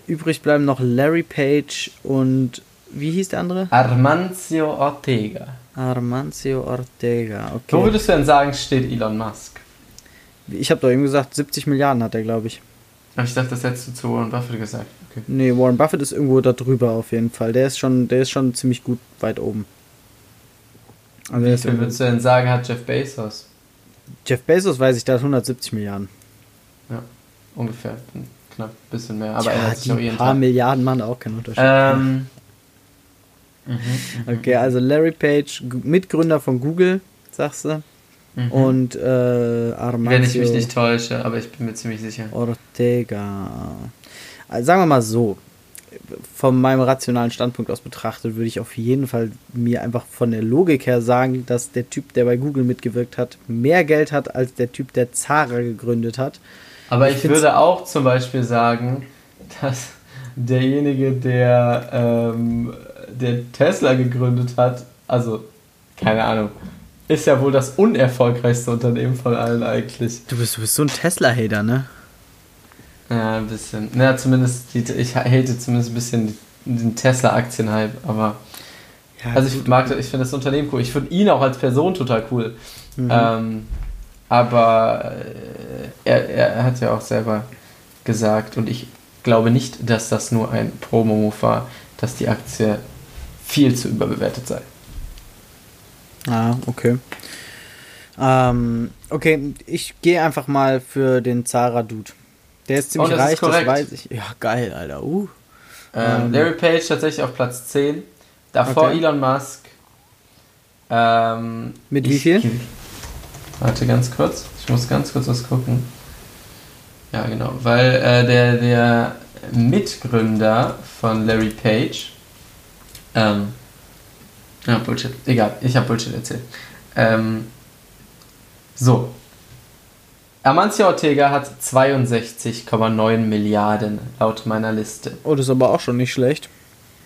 Übrig bleiben noch Larry Page und wie hieß der andere? Armancio Ortega. Armancio Ortega. Wo Okay. würdest du denn sagen, steht Elon Musk? Ich habe doch eben gesagt, 70 Milliarden hat er, glaube ich. Aber ich dachte, das hättest du zu Warren Buffett gesagt. Okay. Nee, Warren Buffett ist irgendwo da drüber auf jeden Fall. Der ist schon, der ist schon ziemlich gut weit oben. Also Wie viel würdest du denn sagen, hat Jeff Bezos? Jeff Bezos weiß ich, der hat 170 Milliarden. Ungefähr. Ein Knapp ein bisschen mehr. Aber ja, ändert sich die auch jeden paar Tag. Milliarden machen auch keinen Unterschied. Ähm, Okay, also Larry Page, Mitgründer von Google, sagst du. mhm. Und äh, Armancio Wenn ich mich nicht täusche, aber ich bin mir ziemlich sicher. Ortega. Also sagen wir mal so, von meinem rationalen Standpunkt aus betrachtet, würde ich auf jeden Fall mir einfach von der Logik her sagen, dass der Typ, der bei Google mitgewirkt hat, mehr Geld hat als der Typ, der Zara gegründet hat. Aber Ich ich, würde auch zum Beispiel sagen, dass derjenige, der, ähm, der Tesla gegründet hat, also keine Ahnung, ist ja wohl das unerfolgreichste Unternehmen von allen eigentlich. Du bist, du bist so ein Tesla-Hater, ne? Ja, ein bisschen. Na, zumindest, die, ich hate zumindest ein bisschen den Tesla-Aktienhype, aber. Ja, Also ich mag, ich finde das Unternehmen cool. Ich finde ihn auch als Person total cool. Mhm. Ähm, aber äh, er, er hat ja auch selber gesagt, und ich glaube nicht, dass das nur ein Promo-Move war, dass die Aktie viel zu überbewertet sei. Ah, okay. Ähm, okay, ich gehe einfach mal für den Zara-Dude. Der ist ziemlich Oh, das ist reich, das korrekt. weiß ich. Ja, geil, Alter. Uh. Ähm, Ähm. Larry Page tatsächlich auf Platz 10. Davor Okay. Elon Musk. Ähm, Mit wie viel? Warte ganz kurz. Ich muss ganz kurz was gucken. Ja, genau. Weil äh, der, der Mitgründer von Larry Page. Ähm, ja, Bullshit. Egal, ich habe Bullshit erzählt. Ähm, so. Amancio Ortega hat 62,9 Milliarden laut meiner Liste. Oh, das ist aber auch schon nicht schlecht.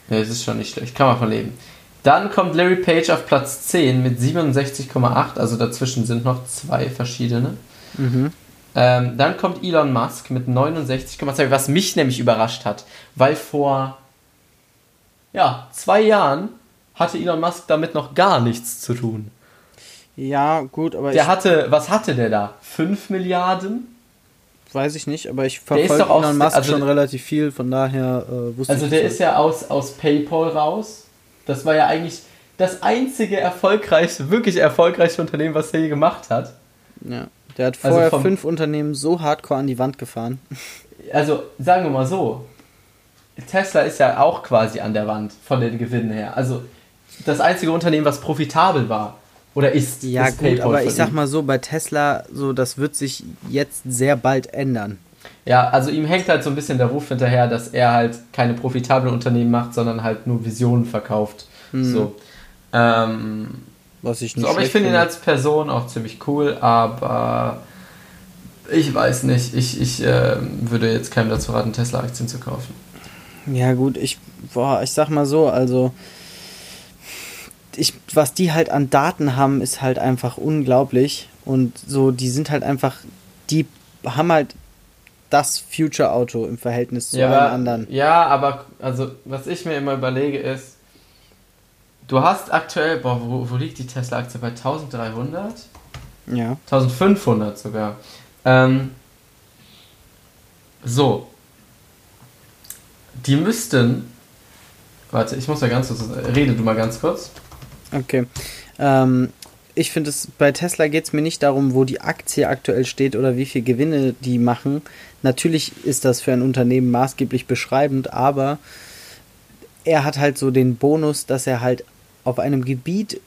Ja, das ist schon nicht schlecht. Kann man von leben. Dann kommt Larry Page auf Platz 10 mit 67,8, also dazwischen sind noch zwei verschiedene. Mhm. Ähm, dann kommt Elon Musk mit 69,2, was mich nämlich überrascht hat, weil vor ja, zwei Jahren hatte Elon Musk damit noch gar nichts zu tun. Ja, gut, aber Der hatte, was hatte der da? 5 Milliarden? weiß ich nicht, aber ich Der verfolge doch aus- Elon Musk also- schon relativ viel, von daher äh, wusste Also ich der das ist ja aus, aus PayPal raus. Das war ja eigentlich das einzige erfolgreichste, wirklich erfolgreiche Unternehmen, was er je gemacht hat. Ja. Der hat Also vorher vom- fünf Unternehmen so hardcore an die Wand gefahren. Also sagen wir mal so, Tesla ist ja auch quasi an der Wand von den Gewinnen her. Also das einzige Unternehmen, was profitabel war oder ist. Ja, ist gut, PayPal aber ich sag mal so, bei Tesla, so, das wird sich jetzt sehr bald ändern. Ja, also ihm hängt halt so ein bisschen der Ruf hinterher, dass er halt keine profitablen Unternehmen macht, sondern halt nur Visionen verkauft. So. Ähm, Was ich nicht so aber ich finde ihn als Person auch ziemlich cool, aber ich weiß nicht, ich, ich äh, würde jetzt keinem dazu raten, Tesla-Aktien zu kaufen. Ja, gut, ich, boah, ich sag mal so, also, ich, was die halt an Daten haben, ist halt einfach unglaublich. Und so, die sind halt einfach, die haben halt das Future-Auto im Verhältnis zu allen aber, anderen. Ja, aber also was ich mir immer überlege ist, du hast aktuell, boah, wo, wo liegt die Tesla-Aktie? Bei 1300? Ja. 1500 sogar. Ähm, so. Die müssten. Warte, ich muss ja ganz kurz. Rede du mal ganz kurz. Okay. Ähm, ich finde es, bei Tesla geht es mir nicht darum, wo die Aktie aktuell steht oder wie viel Gewinne die machen. Natürlich ist das für ein Unternehmen maßgeblich beschreibend, aber er hat halt so den Bonus, dass er halt auf einem Gebiet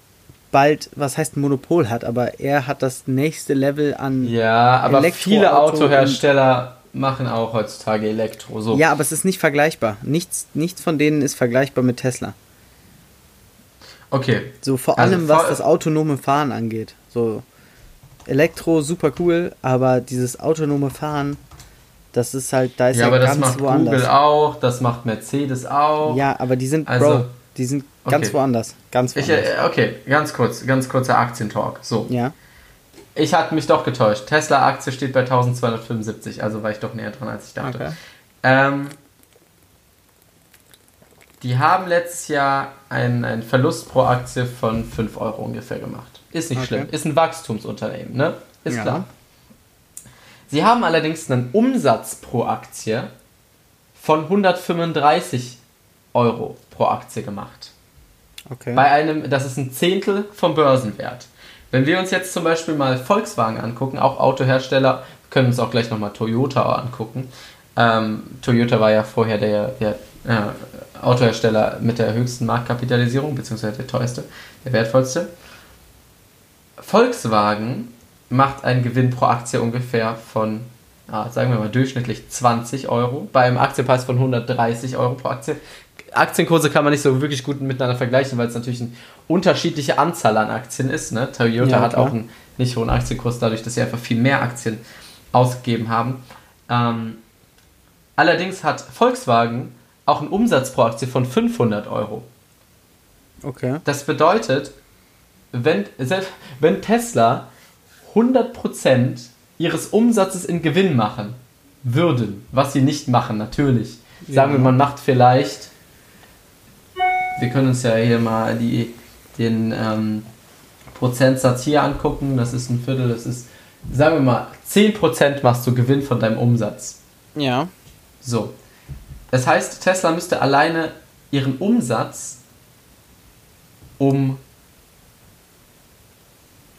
bald, was heißt Monopol hat, aber er hat das nächste Level an. Ja, aber Elektroauto viele Autohersteller machen auch heutzutage Elektro. So. Ja, aber es ist nicht vergleichbar. Nichts, nichts von denen ist vergleichbar mit Tesla. Okay. So vor Also allem, was voll- das autonome Fahren angeht. So Elektro super cool, aber dieses autonome Fahren, das ist halt, da ist Ja, ja, aber das ganz macht woanders. Google auch, das macht Mercedes auch. Ja, aber die sind, Also, Bro, die sind ganz okay. woanders. Ganz Ich, woanders. äh, okay, ganz kurz, ganz kurzer Aktientalk. So. ja. Ich hatte mich doch getäuscht. Tesla-Aktie steht bei 1275, also war ich doch näher dran, als ich dachte. Okay. Ähm, die haben letztes Jahr einen, einen Verlust pro Aktie von 5 Euro ungefähr gemacht. Ist nicht Okay. schlimm. Ist ein Wachstumsunternehmen, ne? Ist Ja. klar. Sie haben allerdings einen Umsatz pro Aktie von 135 Euro pro Aktie gemacht. Okay. Bei einem, das ist ein Zehntel vom Börsenwert. Wenn wir uns jetzt zum Beispiel mal Volkswagen angucken, auch Autohersteller, können uns auch gleich nochmal Toyota angucken. Ähm, Toyota war ja vorher der, der äh, Autohersteller mit der höchsten Marktkapitalisierung, beziehungsweise der teuerste, der wertvollste. Volkswagen macht einen Gewinn pro Aktie ungefähr von, ah, sagen wir mal, durchschnittlich 20 Euro, bei einem Aktienpreis von 130 Euro pro Aktie. Aktienkurse kann man nicht so wirklich gut miteinander vergleichen, weil es natürlich eine unterschiedliche Anzahl an Aktien ist. Ne? Toyota Ja, hat auch einen nicht hohen Aktienkurs, dadurch, dass sie einfach viel mehr Aktien ausgegeben haben. Ähm, allerdings hat Volkswagen auch einen Umsatz pro Aktie von 500 Euro. okay. Das bedeutet, wenn, selbst, wenn Tesla 100% ihres Umsatzes in Gewinn machen würden, was sie nicht machen, natürlich. Sagen wir, Ja. man macht vielleicht, wir können uns ja hier mal die, den ähm, Prozentsatz hier angucken, das ist ein Viertel, das ist, sagen wir mal, 10% machst du Gewinn von deinem Umsatz. Ja. So. Das heißt, Tesla müsste alleine ihren Umsatz um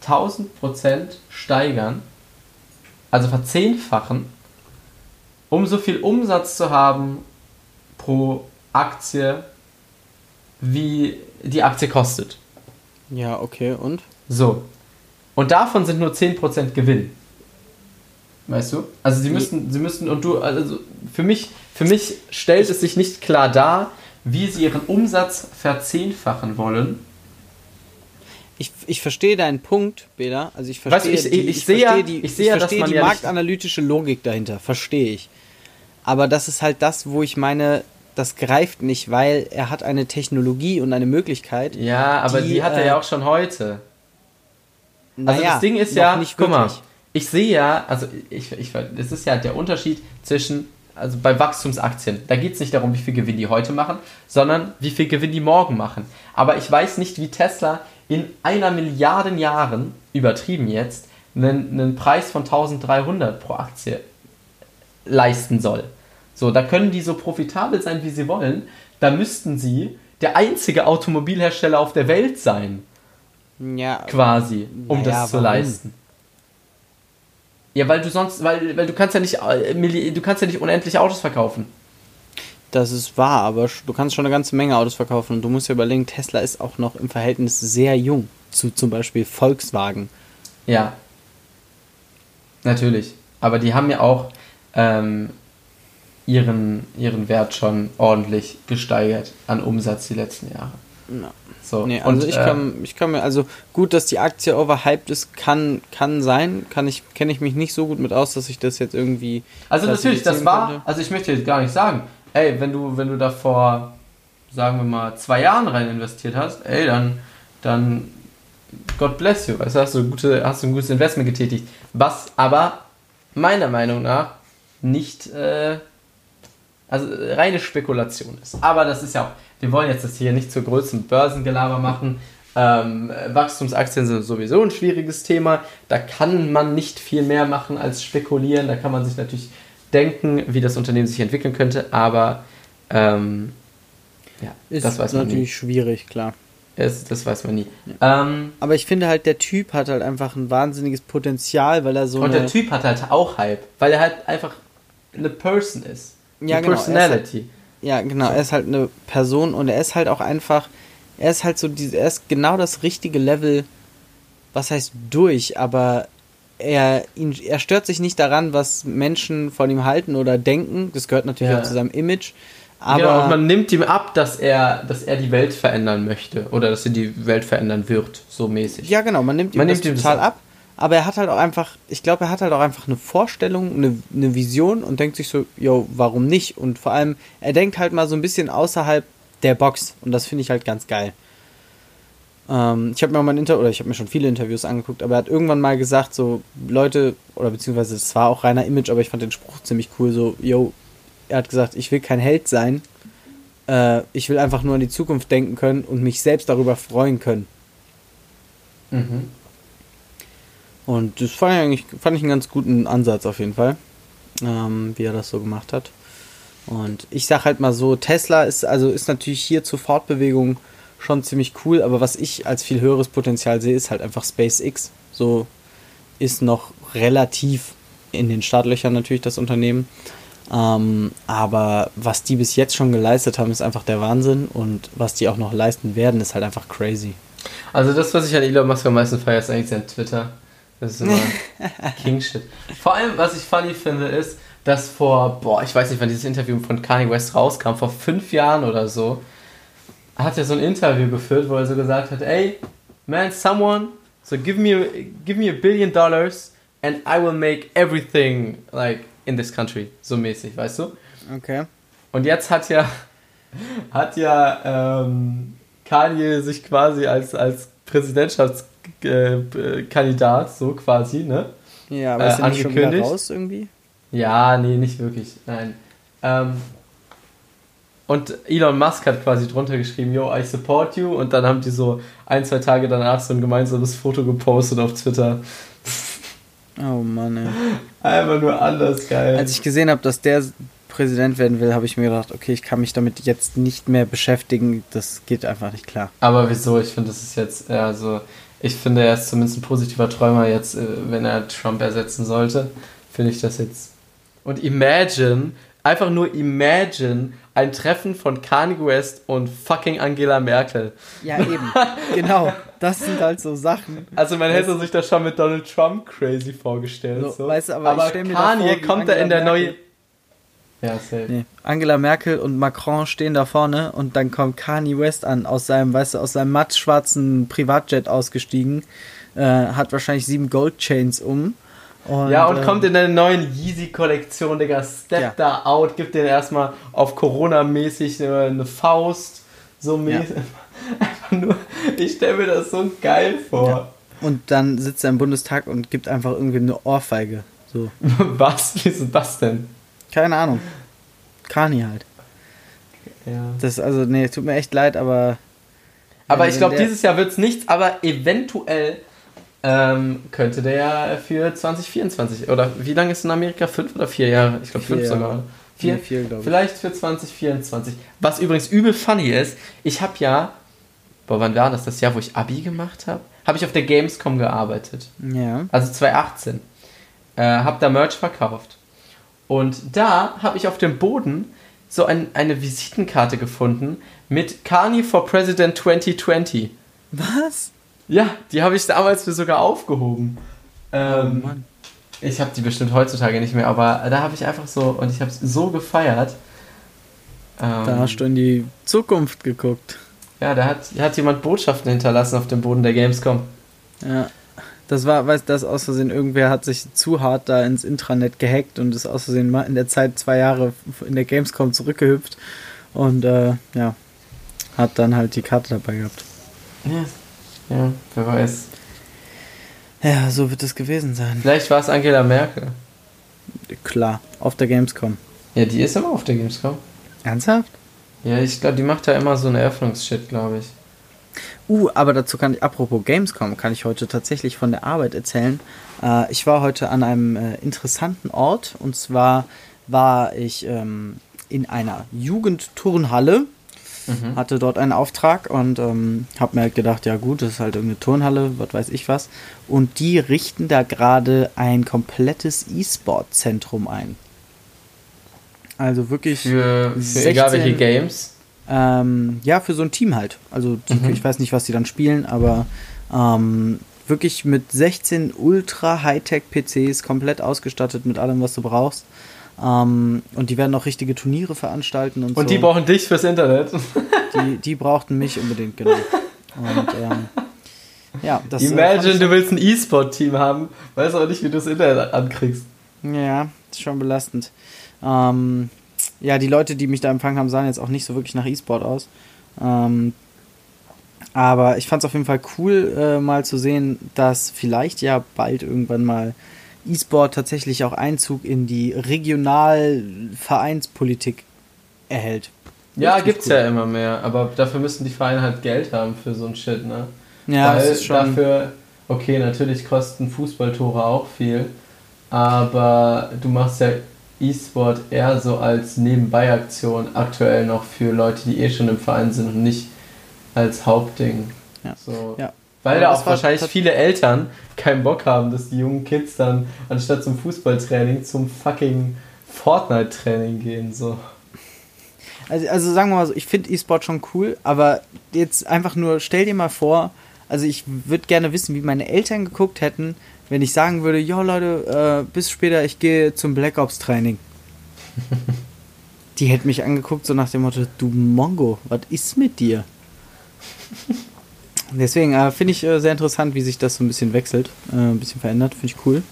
1000% steigern, also verzehnfachen, um so viel Umsatz zu haben pro Aktie, wie die Aktie kostet. Ja, okay, und? So. Und davon sind nur 10% Gewinn. Weißt du? Also sie müssten, sie müssten, und du, also für mich, für mich stellt es sich nicht klar dar, wie sie ihren Umsatz verzehnfachen wollen. Ich, ich verstehe deinen Punkt, Bela. Also ich verstehe weißt du, ich, ich, ich sehe ja, die, ich sehe ich verstehe die ja marktanalytische Logik dahinter, verstehe ich. Aber das ist halt das, wo ich meine, das greift nicht, weil er hat eine Technologie und eine Möglichkeit. Ja, aber die, die hat er ja auch schon heute. Also naja, das Ding ist ja, nicht guck mal, ich sehe ja, also ich, ich, das ist ja der Unterschied zwischen, also bei Wachstumsaktien, da geht es nicht darum, wie viel Gewinn die heute machen, sondern wie viel Gewinn die morgen machen. Aber ich weiß nicht, wie Tesla in einer Milliarden Jahren, übertrieben jetzt, einen, einen Preis von 1300 pro Aktie leisten soll. So, da können die so profitabel sein, wie sie wollen. Da müssten sie der einzige Automobilhersteller auf der Welt sein. Ja. Quasi, um Naja, das zu warum? leisten. Ja, weil du sonst, weil, weil du kannst ja nicht, äh, du kannst ja nicht unendlich Autos verkaufen. Das ist wahr, aber du kannst schon eine ganze Menge Autos verkaufen und du musst ja überlegen, Tesla ist auch noch im Verhältnis sehr jung zu zum Beispiel Volkswagen. Ja. Natürlich. Aber die haben ja auch ähm, ihren, ihren Wert schon ordentlich gesteigert an Umsatz die letzten Jahre. Ja. So. Nee, also und, ich äh, kann, ich kann mir, also gut, dass die Aktie overhyped ist, kann, kann sein, kann ich, kenne ich mich nicht so gut mit aus, dass ich das jetzt irgendwie. Also natürlich, das war, könnte. also ich möchte jetzt gar nicht sagen, ey, wenn du, wenn du da vor, sagen wir mal, zwei Jahren rein investiert hast, ey, dann, dann, God bless you, weißt du, hast du, gute, hast du ein gutes Investment getätigt. Was aber meiner Meinung nach nicht, äh, also reine Spekulation ist. Aber das ist ja auch, wir wollen jetzt das hier nicht zur größten Börsengelaber machen. Ähm, Wachstumsaktien sind sowieso ein schwieriges Thema. Da kann man nicht viel mehr machen als spekulieren. Da kann man sich natürlich denken, wie das Unternehmen sich entwickeln könnte, aber ähm, ja, Ist das weiß man natürlich schwierig, klar. nie. Es, das weiß man nie. Ähm, Aber ich finde halt, der Typ hat halt einfach ein wahnsinniges Potenzial, weil er so und der Typ hat halt auch Hype, weil er halt einfach eine Person ist. Ja, genau, er ist Personality. Ja, genau, er ist halt eine Person und er ist halt auch einfach, er ist halt so diese, er ist genau das richtige Level, was heißt durch, aber er, ihn, er stört sich nicht daran, was Menschen von ihm halten oder denken. Das gehört natürlich Ja. auch zu seinem Image. Aber genau, und man nimmt ihm ab, dass er, dass er die Welt verändern möchte oder dass er die Welt verändern wird, so mäßig. ja, genau, man nimmt ihm Man das nimmt ihm total ab. ab. Aber er hat halt auch einfach, ich glaube, er hat halt auch einfach eine Vorstellung, eine, eine Vision und denkt sich so, yo, warum nicht? Und vor allem, er denkt halt mal so ein bisschen außerhalb der Box und das finde ich halt ganz geil. Ähm, ich habe mir mal ein Inter oder ich habe mir schon viele Interviews angeguckt, aber er hat irgendwann mal gesagt, so Leute, oder beziehungsweise es war auch reiner Image, aber ich fand den Spruch ziemlich cool, so, yo, er hat gesagt, ich will kein Held sein, äh, ich will einfach nur an die Zukunft denken können und mich selbst darüber freuen können. Mhm. Und das fand ich eigentlich fand ich einen ganz guten Ansatz auf jeden Fall, ähm, wie er das so gemacht hat. Und ich sag halt mal so, Tesla ist also ist natürlich hier zur Fortbewegung schon ziemlich cool, aber was ich als viel höheres Potenzial sehe, ist halt einfach SpaceX. So ist noch relativ in den Startlöchern natürlich das Unternehmen. Ähm, aber was die bis jetzt schon geleistet haben, ist einfach der Wahnsinn. Und was die auch noch leisten werden, ist halt einfach crazy. Also das, was ich an Elon Musk am meisten feiere, ist eigentlich sein Twitter. Das ist immer King Shit. Vor allem, was ich funny finde, ist, dass vor, boah, ich weiß nicht, wann dieses Interview von Kanye West rauskam, vor fünf Jahren oder so, hat er so ein Interview geführt, wo er so gesagt hat, ey, man, someone, so give me, give me a billion dollars and I will make everything like in this country, so mäßig, weißt du? Okay. Und jetzt hat ja, hat ja ähm, Kanye sich quasi als, als Präsidentschaftskandidat, so quasi, ne? Ja, aber Äh, ist er nicht schon wieder angekündigt. raus irgendwie? Ja, nee, nicht wirklich, nein. Ähm, und Elon Musk hat quasi drunter geschrieben, yo, I support you. Und dann haben die so ein, zwei Tage danach so ein gemeinsames Foto gepostet auf Twitter. Oh Mann, ey. Einfach nur anders geil. Als ich gesehen habe, dass der Präsident werden will, habe ich mir gedacht, okay, ich kann mich damit jetzt nicht mehr beschäftigen. Das geht einfach nicht klar. Aber wieso? Ich finde, das ist jetzt, also, ich finde, er ist zumindest ein positiver Träumer jetzt, äh, wenn er Trump ersetzen sollte. Finde ich das jetzt. Und imagine, einfach nur imagine, ein Treffen von Kanye West und fucking Angela Merkel. Ja, eben. genau. das sind halt so Sachen. Also man hätte sich das schon mit Donald Trump crazy vorgestellt. So, so. Weißt du, aber, aber ich stell mir Kanye vor, kommt da in der neue. Ja, safe. Nee. Angela Merkel und Macron stehen da vorne und dann kommt Kanye West an, aus seinem, weißt du, aus seinem mattschwarzen Privatjet ausgestiegen, äh, hat wahrscheinlich sieben Goldchains um. Und, ja, und ähm, kommt in der neuen Yeezy-Kollektion, Digga, step ja. da out, gibt den erstmal auf Corona-mäßig eine, eine Faust, so mäßig. Ja. Einfach nur, ich stelle mir das so geil vor. Ja. Und dann sitzt er im Bundestag und gibt einfach irgendwie eine Ohrfeige. So. Was? Wieso das denn? Keine Ahnung. Kani halt. Ja. Das, also, nee, tut mir echt leid, aber. Aber ich glaube, dieses Jahr wird es nichts, aber eventuell ähm, könnte der ja für 2024. Oder wie lange ist in Amerika? Fünf oder vier Jahre? Ich glaube, fünf sogar. Vier, nee, vier glaube ich. Vielleicht für 2024. Was übrigens übel funny ist, ich habe ja. Boah, wann war das? Das Jahr, wo ich Abi gemacht habe? Habe ich auf der Gamescom gearbeitet. Ja. Also 2018. Äh, habe da Merch verkauft. Und da habe ich auf dem Boden so ein, eine Visitenkarte gefunden mit Carney for President 2020. Was? Ja, die habe ich damals für sogar aufgehoben. Ähm, oh Mann. Ich habe die bestimmt heutzutage nicht mehr, aber da habe ich einfach so, und ich habe es so gefeiert. Ähm, da hast du in die Zukunft geguckt. Ja, da hat, hat jemand Botschaften hinterlassen auf dem Boden der Gamescom. Ja. Das war, weißt du, das aus Versehen, irgendwer hat sich zu hart da ins Intranet gehackt und ist aus Versehen mal in der Zeit zwei Jahre in der Gamescom zurückgehüpft und äh, ja, hat dann halt die Karte dabei gehabt. Ja, ja, wer weiß. Ja, so wird es gewesen sein. Vielleicht war es Angela Merkel. Klar, auf der Gamescom. Ja, die ist immer auf der Gamescom. Ernsthaft? Ja, ich glaube, die macht ja immer so einen Eröffnungsshit, glaube ich. Uh, aber dazu kann ich, apropos Gamescom, kann ich heute tatsächlich von der Arbeit erzählen. Äh, ich war heute an einem äh, interessanten Ort und zwar war ich ähm, in einer Jugendturnhalle, mhm. hatte dort einen Auftrag und ähm, habe mir halt gedacht, ja gut, das ist halt irgendeine Turnhalle, was weiß ich was. Und die richten da gerade ein komplettes E-Sport-Zentrum ein. Also wirklich. Für, für 16, egal welche Games. Ähm, ja, für so ein Team halt. Also mhm. ich weiß nicht, was die dann spielen, aber ähm, wirklich mit 16 ultra Hightech PCs komplett ausgestattet mit allem, was du brauchst. Ähm, und die werden auch richtige Turniere veranstalten und, und so. die brauchen dich fürs Internet. Die, die brauchten mich unbedingt, genau. Und ähm, ja, das Imagine, äh, du willst ein E-Sport-Team haben, weißt aber nicht, wie du das Internet ankriegst. Ja, ist schon belastend. Ähm, ja, die Leute, die mich da empfangen haben, sahen jetzt auch nicht so wirklich nach E-Sport aus. Ähm, aber ich fand es auf jeden Fall cool, äh, mal zu sehen, dass vielleicht ja bald irgendwann mal E-Sport tatsächlich auch Einzug in die Regionalvereinspolitik erhält. Ja, gibt's cool. ja immer mehr, aber dafür müssen die Vereine halt Geld haben für so ein Shit, ne? Ja, Weil das ist schon. Dafür, okay, natürlich kosten Fußballtore auch viel, aber du machst ja E-Sport eher so als Nebenbei-Aktion aktuell noch für Leute, die eh schon im Verein sind und nicht als Hauptding. Ja. So. ja. Weil da auch wahrscheinlich viele Eltern keinen Bock haben, dass die jungen Kids dann anstatt zum Fußballtraining zum fucking Fortnite-Training gehen. So. Also, also sagen wir mal so, ich finde E-Sport schon cool, aber jetzt einfach nur, stell dir mal vor, also ich würde gerne wissen, wie meine Eltern geguckt hätten, wenn ich sagen würde, ja Leute, äh, bis später, ich gehe zum Black Ops Training. Die hätten mich angeguckt, so nach dem Motto, du Mongo, was ist mit dir? Deswegen äh, finde ich äh, sehr interessant, wie sich das so ein bisschen wechselt, äh, ein bisschen verändert, finde ich cool.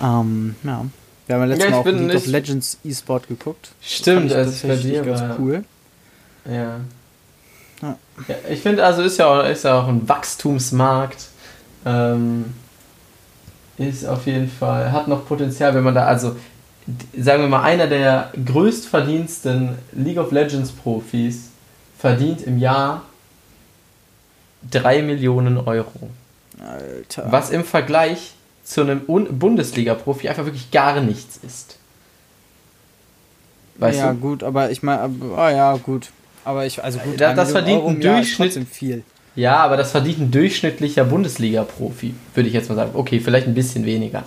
Ähm, ja. Wir haben ja letztes ja, Mal auch League of Legends E-Sport geguckt. Stimmt, das, ist bei dir ganz war, cool. Ja. ja. ja ich finde, also ist ja, auch, ist ja auch ein Wachstumsmarkt. Ähm, ist auf jeden Fall, hat noch Potenzial, wenn man da, also sagen wir mal, einer der größtverdiensten League of Legends Profis verdient im Jahr 3 Millionen Euro. Alter. Was im Vergleich zu einem Bundesliga-Profi einfach wirklich gar nichts ist. Weißt ja, du? gut, aber ich meine, ah ja, gut. Aber ich, also gut, das, das verdient ein Durchschnitt. viel. Ja, aber das verdient ein durchschnittlicher Bundesliga-Profi, würde ich jetzt mal sagen. Okay, vielleicht ein bisschen weniger.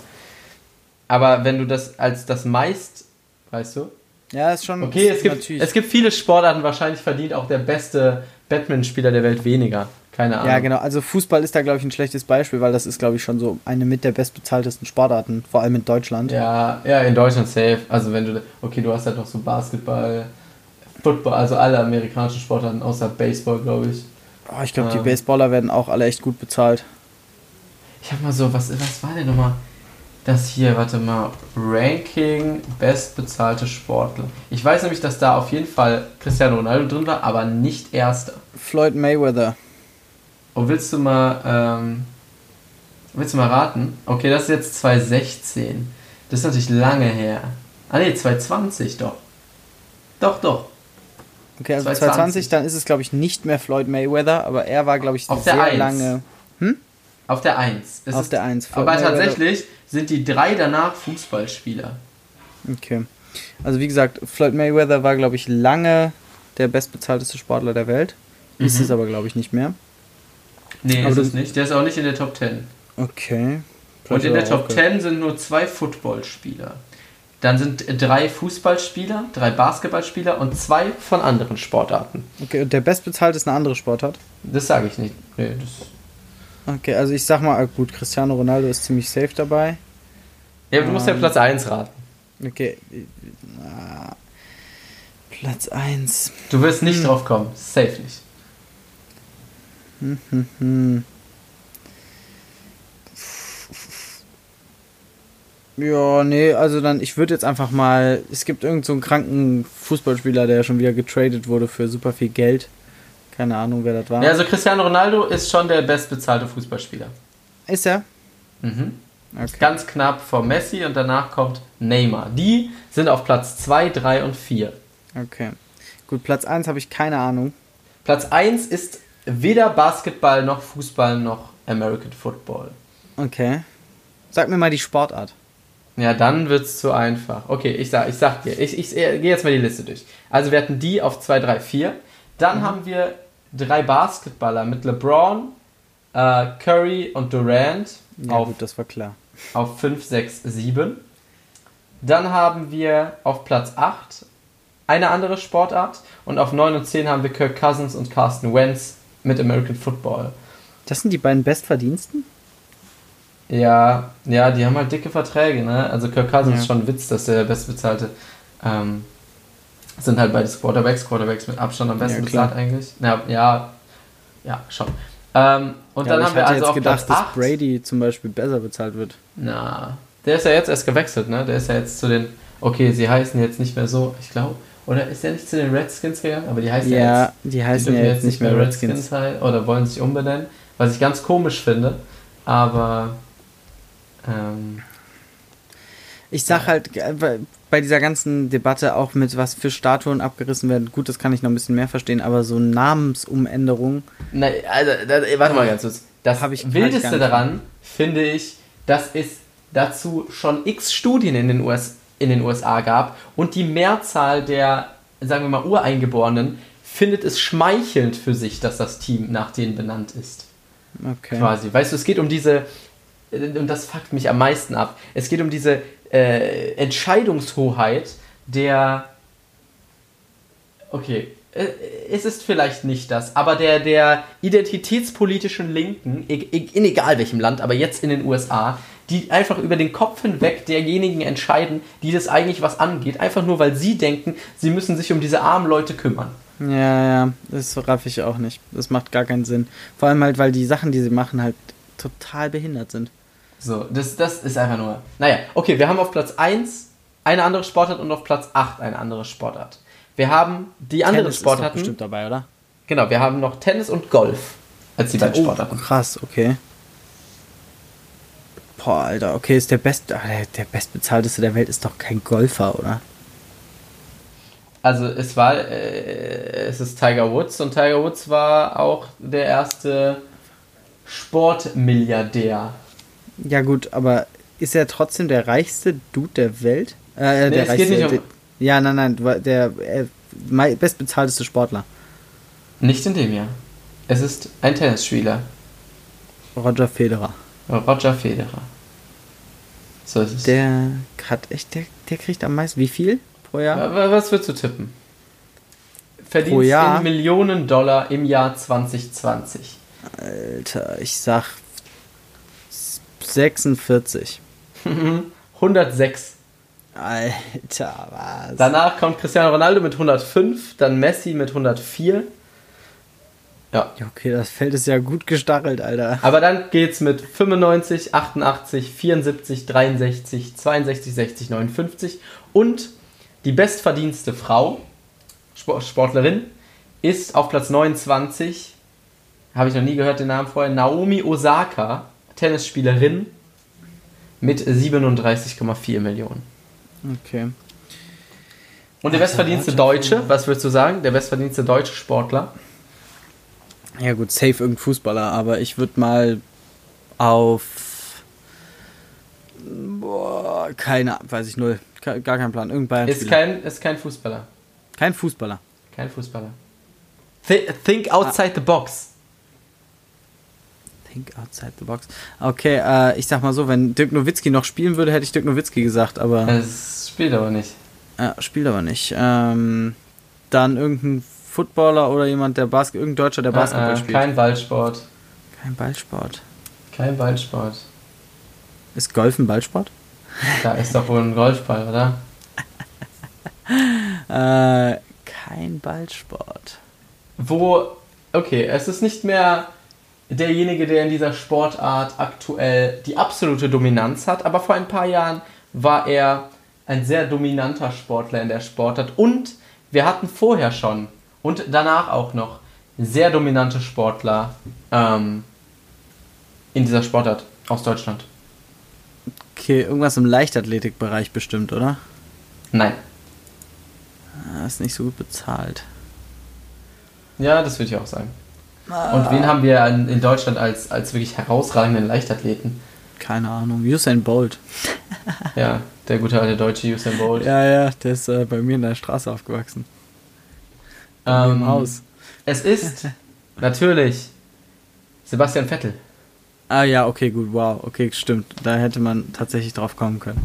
Aber wenn du das als das meist, weißt du? Ja, ist schon. Okay, es gibt, es gibt viele Sportarten, wahrscheinlich verdient auch der beste Batman-Spieler der Welt weniger. Keine Ahnung. Ja, genau. Also Fußball ist da, glaube ich, ein schlechtes Beispiel, weil das ist, glaube ich, schon so eine mit der bestbezahltesten Sportarten, vor allem in Deutschland. Ja, ja, in Deutschland safe. Also wenn du, okay, du hast halt noch so Basketball, Football, also alle amerikanischen Sportarten außer Baseball, glaube ich. Oh, ich glaube, ähm, die Baseballer werden auch alle echt gut bezahlt. Ich habe mal so, was, was war denn nochmal? Das hier, warte mal, Ranking bestbezahlte Sportler. Ich weiß nämlich, dass da auf jeden Fall Cristiano Ronaldo drin war, aber nicht erster. Floyd Mayweather. Oh, willst du mal, ähm, willst du mal raten? Okay, das ist jetzt 2016. Das ist natürlich lange her. Ah ne, 2020 doch. Doch, doch. Okay, also 2020, dann ist es, glaube ich, nicht mehr Floyd Mayweather, aber er war, glaube ich, Auf sehr lange. Hm? Auf der 1. Auf ist, der 1. aber Mayweather. tatsächlich sind die drei danach Fußballspieler. Okay. Also wie gesagt, Floyd Mayweather war, glaube ich, lange der bestbezahlteste Sportler der Welt. Mhm. Ist es aber, glaube ich, nicht mehr. Nee, aber ist es nicht. Der ist auch nicht in der Top 10. Okay. Und in der Top 10 sind nur zwei Footballspieler. Dann sind drei Fußballspieler, drei Basketballspieler und zwei von anderen Sportarten. Okay, und der bestbezahlte ist eine andere Sportart? Das sage ich nicht. Nee, das okay, also ich sag mal, ah, gut, Cristiano Ronaldo ist ziemlich safe dabei. Ja, du musst ja ähm, Platz 1 raten. Okay. Ah, Platz 1. Du wirst nicht hm. drauf kommen. Safe nicht. Hm, hm, hm. Ja, nee, also dann, ich würde jetzt einfach mal, es gibt irgend so einen kranken Fußballspieler, der schon wieder getradet wurde für super viel Geld. Keine Ahnung, wer das war. Ja, also Cristiano Ronaldo ist schon der bestbezahlte Fußballspieler. Ist er? Mhm. Okay. Ganz knapp vor Messi und danach kommt Neymar. Die sind auf Platz 2, 3 und 4. Okay. Gut, Platz 1 habe ich keine Ahnung. Platz 1 ist weder Basketball noch Fußball noch American Football. Okay. Sag mir mal die Sportart. Ja, dann wird es zu einfach. Okay, ich sag, ich sag dir, ich, ich, ich gehe jetzt mal die Liste durch. Also wir hatten die auf 2, 3, 4. Dann mhm. haben wir drei Basketballer mit LeBron, äh, Curry und Durant. Ja, auf, gut, das war klar. Auf 5, 6, 7. Dann haben wir auf Platz 8 eine andere Sportart. Und auf 9 und 10 haben wir Kirk Cousins und Carsten Wentz mit American Football. Das sind die beiden Bestverdiensten? Ja, ja, die haben halt dicke Verträge, ne? Also Kirk Cousins ja. ist schon ein Witz, dass der bestbezahlte ähm, sind halt beides Quarterbacks, Quarterbacks mit Abstand am besten ja, bezahlt eigentlich. Ja, ja, ja, schon. Ähm, und ja, dann haben wir also auf gedacht, Platz 8, dass Brady zum Beispiel besser bezahlt wird. Na, der ist ja jetzt erst gewechselt, ne? Der ist ja jetzt zu den, okay, sie heißen jetzt nicht mehr so, ich glaube, oder ist er nicht zu den Redskins gegangen? Aber die heißen ja, ja jetzt, die heißen die ja jetzt nicht mehr Redskins. Redskins oder wollen sich umbenennen, was ich ganz komisch finde. Aber ähm, ich sag halt äh, bei dieser ganzen Debatte auch mit was für Statuen abgerissen werden, gut, das kann ich noch ein bisschen mehr verstehen, aber so Namensumänderung. Na, also, das, warte mal ganz kurz. Das ich Wildeste daran finde ich, dass es dazu schon x Studien in den, US, in den USA gab und die Mehrzahl der, sagen wir mal, Ureingeborenen findet es schmeichelnd für sich, dass das Team nach denen benannt ist. Okay. Quasi. Weißt du, es geht um diese, und das fuckt mich am meisten ab. Es geht um diese äh, Entscheidungshoheit der. Okay, äh, es ist vielleicht nicht das, aber der, der identitätspolitischen Linken, in egal welchem Land, aber jetzt in den USA, die einfach über den Kopf hinweg derjenigen entscheiden, die das eigentlich was angeht, einfach nur weil sie denken, sie müssen sich um diese armen Leute kümmern. Ja, ja, das raff ich auch nicht. Das macht gar keinen Sinn. Vor allem halt, weil die Sachen, die sie machen, halt total behindert sind. So, das, das ist einfach nur. Naja, okay, wir haben auf Platz 1 eine andere Sportart und auf Platz 8 eine andere Sportart. Wir haben die Tennis anderen Sportarten. Ist bestimmt dabei, oder? Genau, wir haben noch Tennis und Golf als die beiden oh, Sportarten. Krass, okay. Boah, Alter, okay, ist der best, ah, der, der bestbezahlteste der Welt ist doch kein Golfer, oder? Also es war, äh, es ist Tiger Woods und Tiger Woods war auch der erste Sportmilliardär. Ja gut, aber ist er trotzdem der reichste Dude der Welt? Äh, nee, der reichste, um ja, nein, nein, der äh, bestbezahlteste Sportler. Nicht in dem Jahr. Es ist ein Tennisspieler. Roger Federer. Roger Federer. So ist es. Der hat echt, der, der kriegt am meisten. Wie viel pro Jahr? Was würdest du tippen? verdienst in Millionen Dollar im Jahr 2020? Alter, ich sag 46. 106. Alter, was? Danach kommt Cristiano Ronaldo mit 105, dann Messi mit 104. Ja. Okay, das Feld ist ja gut gestachelt, Alter. Aber dann geht's mit 95, 88, 74, 63, 62, 60, 59 und die bestverdienste Frau, Sportlerin, ist auf Platz 29, habe ich noch nie gehört den Namen vorher, Naomi Osaka, Tennisspielerin mit 37,4 Millionen. Okay. Und der bestverdienste Deutsche, was würdest du sagen? Der bestverdienste deutsche Sportler? Ja gut, safe irgendein Fußballer, aber ich würde mal auf boah, keine, weiß ich null, gar kein Plan, irgendein ist kein ist kein Fußballer. Kein Fußballer. Kein Fußballer. Think outside ah. the box. Think outside the box. Okay, äh, ich sag mal so, wenn Dirk Nowitzki noch spielen würde, hätte ich Dirk Nowitzki gesagt, aber. Es spielt aber nicht. Ja, spielt aber nicht. Ähm, dann irgendein Footballer oder jemand, der Basketball, irgendein Deutscher, der ah, Basketball äh, spielt. Kein Ballsport. Kein Ballsport. Kein Ballsport. Ist Golf ein Ballsport? Da ist doch wohl ein Golfball, oder? äh, kein Ballsport. Wo, okay, es ist nicht mehr derjenige, der in dieser Sportart aktuell die absolute Dominanz hat, aber vor ein paar Jahren war er ein sehr dominanter Sportler in der Sportart und wir hatten vorher schon und danach auch noch sehr dominante Sportler ähm, in dieser Sportart aus Deutschland. Okay, irgendwas im Leichtathletikbereich bestimmt, oder? Nein. Ah, ist nicht so gut bezahlt. Ja, das würde ich auch sagen. Ah. Und wen haben wir in Deutschland als, als wirklich herausragenden Leichtathleten? Keine Ahnung. Usain Bolt. ja, der gute alte deutsche Usain Bolt. Ja, ja, der ist äh, bei mir in der Straße aufgewachsen. Ähm, Im Haus. Es ist natürlich Sebastian Vettel. Ah ja, okay, gut, wow, okay, stimmt. Da hätte man tatsächlich drauf kommen können.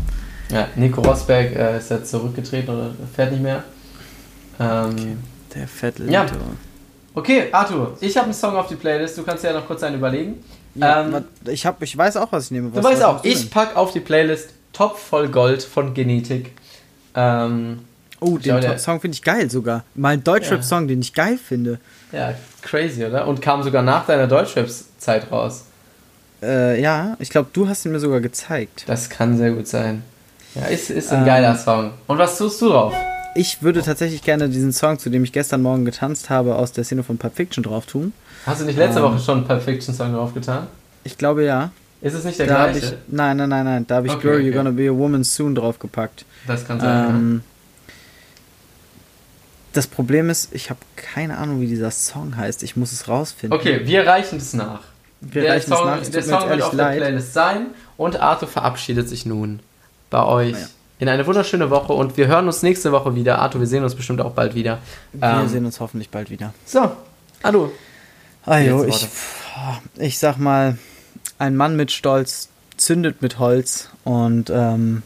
Ja, Nico Rosberg äh, ist jetzt zurückgetreten oder fährt nicht mehr. Ähm, okay, der Vettel. Ja. Okay, Arthur, ich habe einen Song auf die Playlist. Du kannst ja noch kurz einen überlegen. Ja, ähm, ich, hab, ich weiß auch, was ich nehme. Was du weißt auch, ich packe auf die Playlist Top voll Gold von Genetik. Ähm, Oh, den glaube, Song finde ich geil sogar. Mal ein Deutschrap-Song, ja. den ich geil finde. Ja, crazy, oder? Und kam sogar nach deiner Deutschrap-Zeit raus. Äh, ja, ich glaube, du hast ihn mir sogar gezeigt. Das kann sehr gut sein. Ja, ist, ist ein ähm, geiler Song. Und was tust du drauf? Ich würde tatsächlich gerne diesen Song, zu dem ich gestern Morgen getanzt habe, aus der Szene von Pulp Fiction drauf tun. Hast du nicht letzte ähm, Woche schon einen Pulp Fiction Song drauf getan? Ich glaube ja. Ist es nicht der da gleiche? Ich, nein, nein, nein, nein. Da habe ich okay, Girl, okay. You're Gonna Be a Woman Soon draufgepackt. Das kann sein. Ähm, das Problem ist, ich habe keine Ahnung, wie dieser Song heißt. Ich muss es rausfinden. Okay, wir reichen es nach. Wir der reichen Song, es nach. Es der Song wird auf leid. der Playlist sein und Arthur verabschiedet sich nun bei euch. Ja. In eine wunderschöne Woche und wir hören uns nächste Woche wieder. Arthur, wir sehen uns bestimmt auch bald wieder. Wir ähm, sehen uns hoffentlich bald wieder. So, hallo. Ajo, ich, ich sag mal, ein Mann mit Stolz zündet mit Holz und ähm,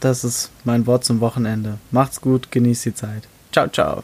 das ist mein Wort zum Wochenende. Macht's gut, genießt die Zeit. Ciao, ciao.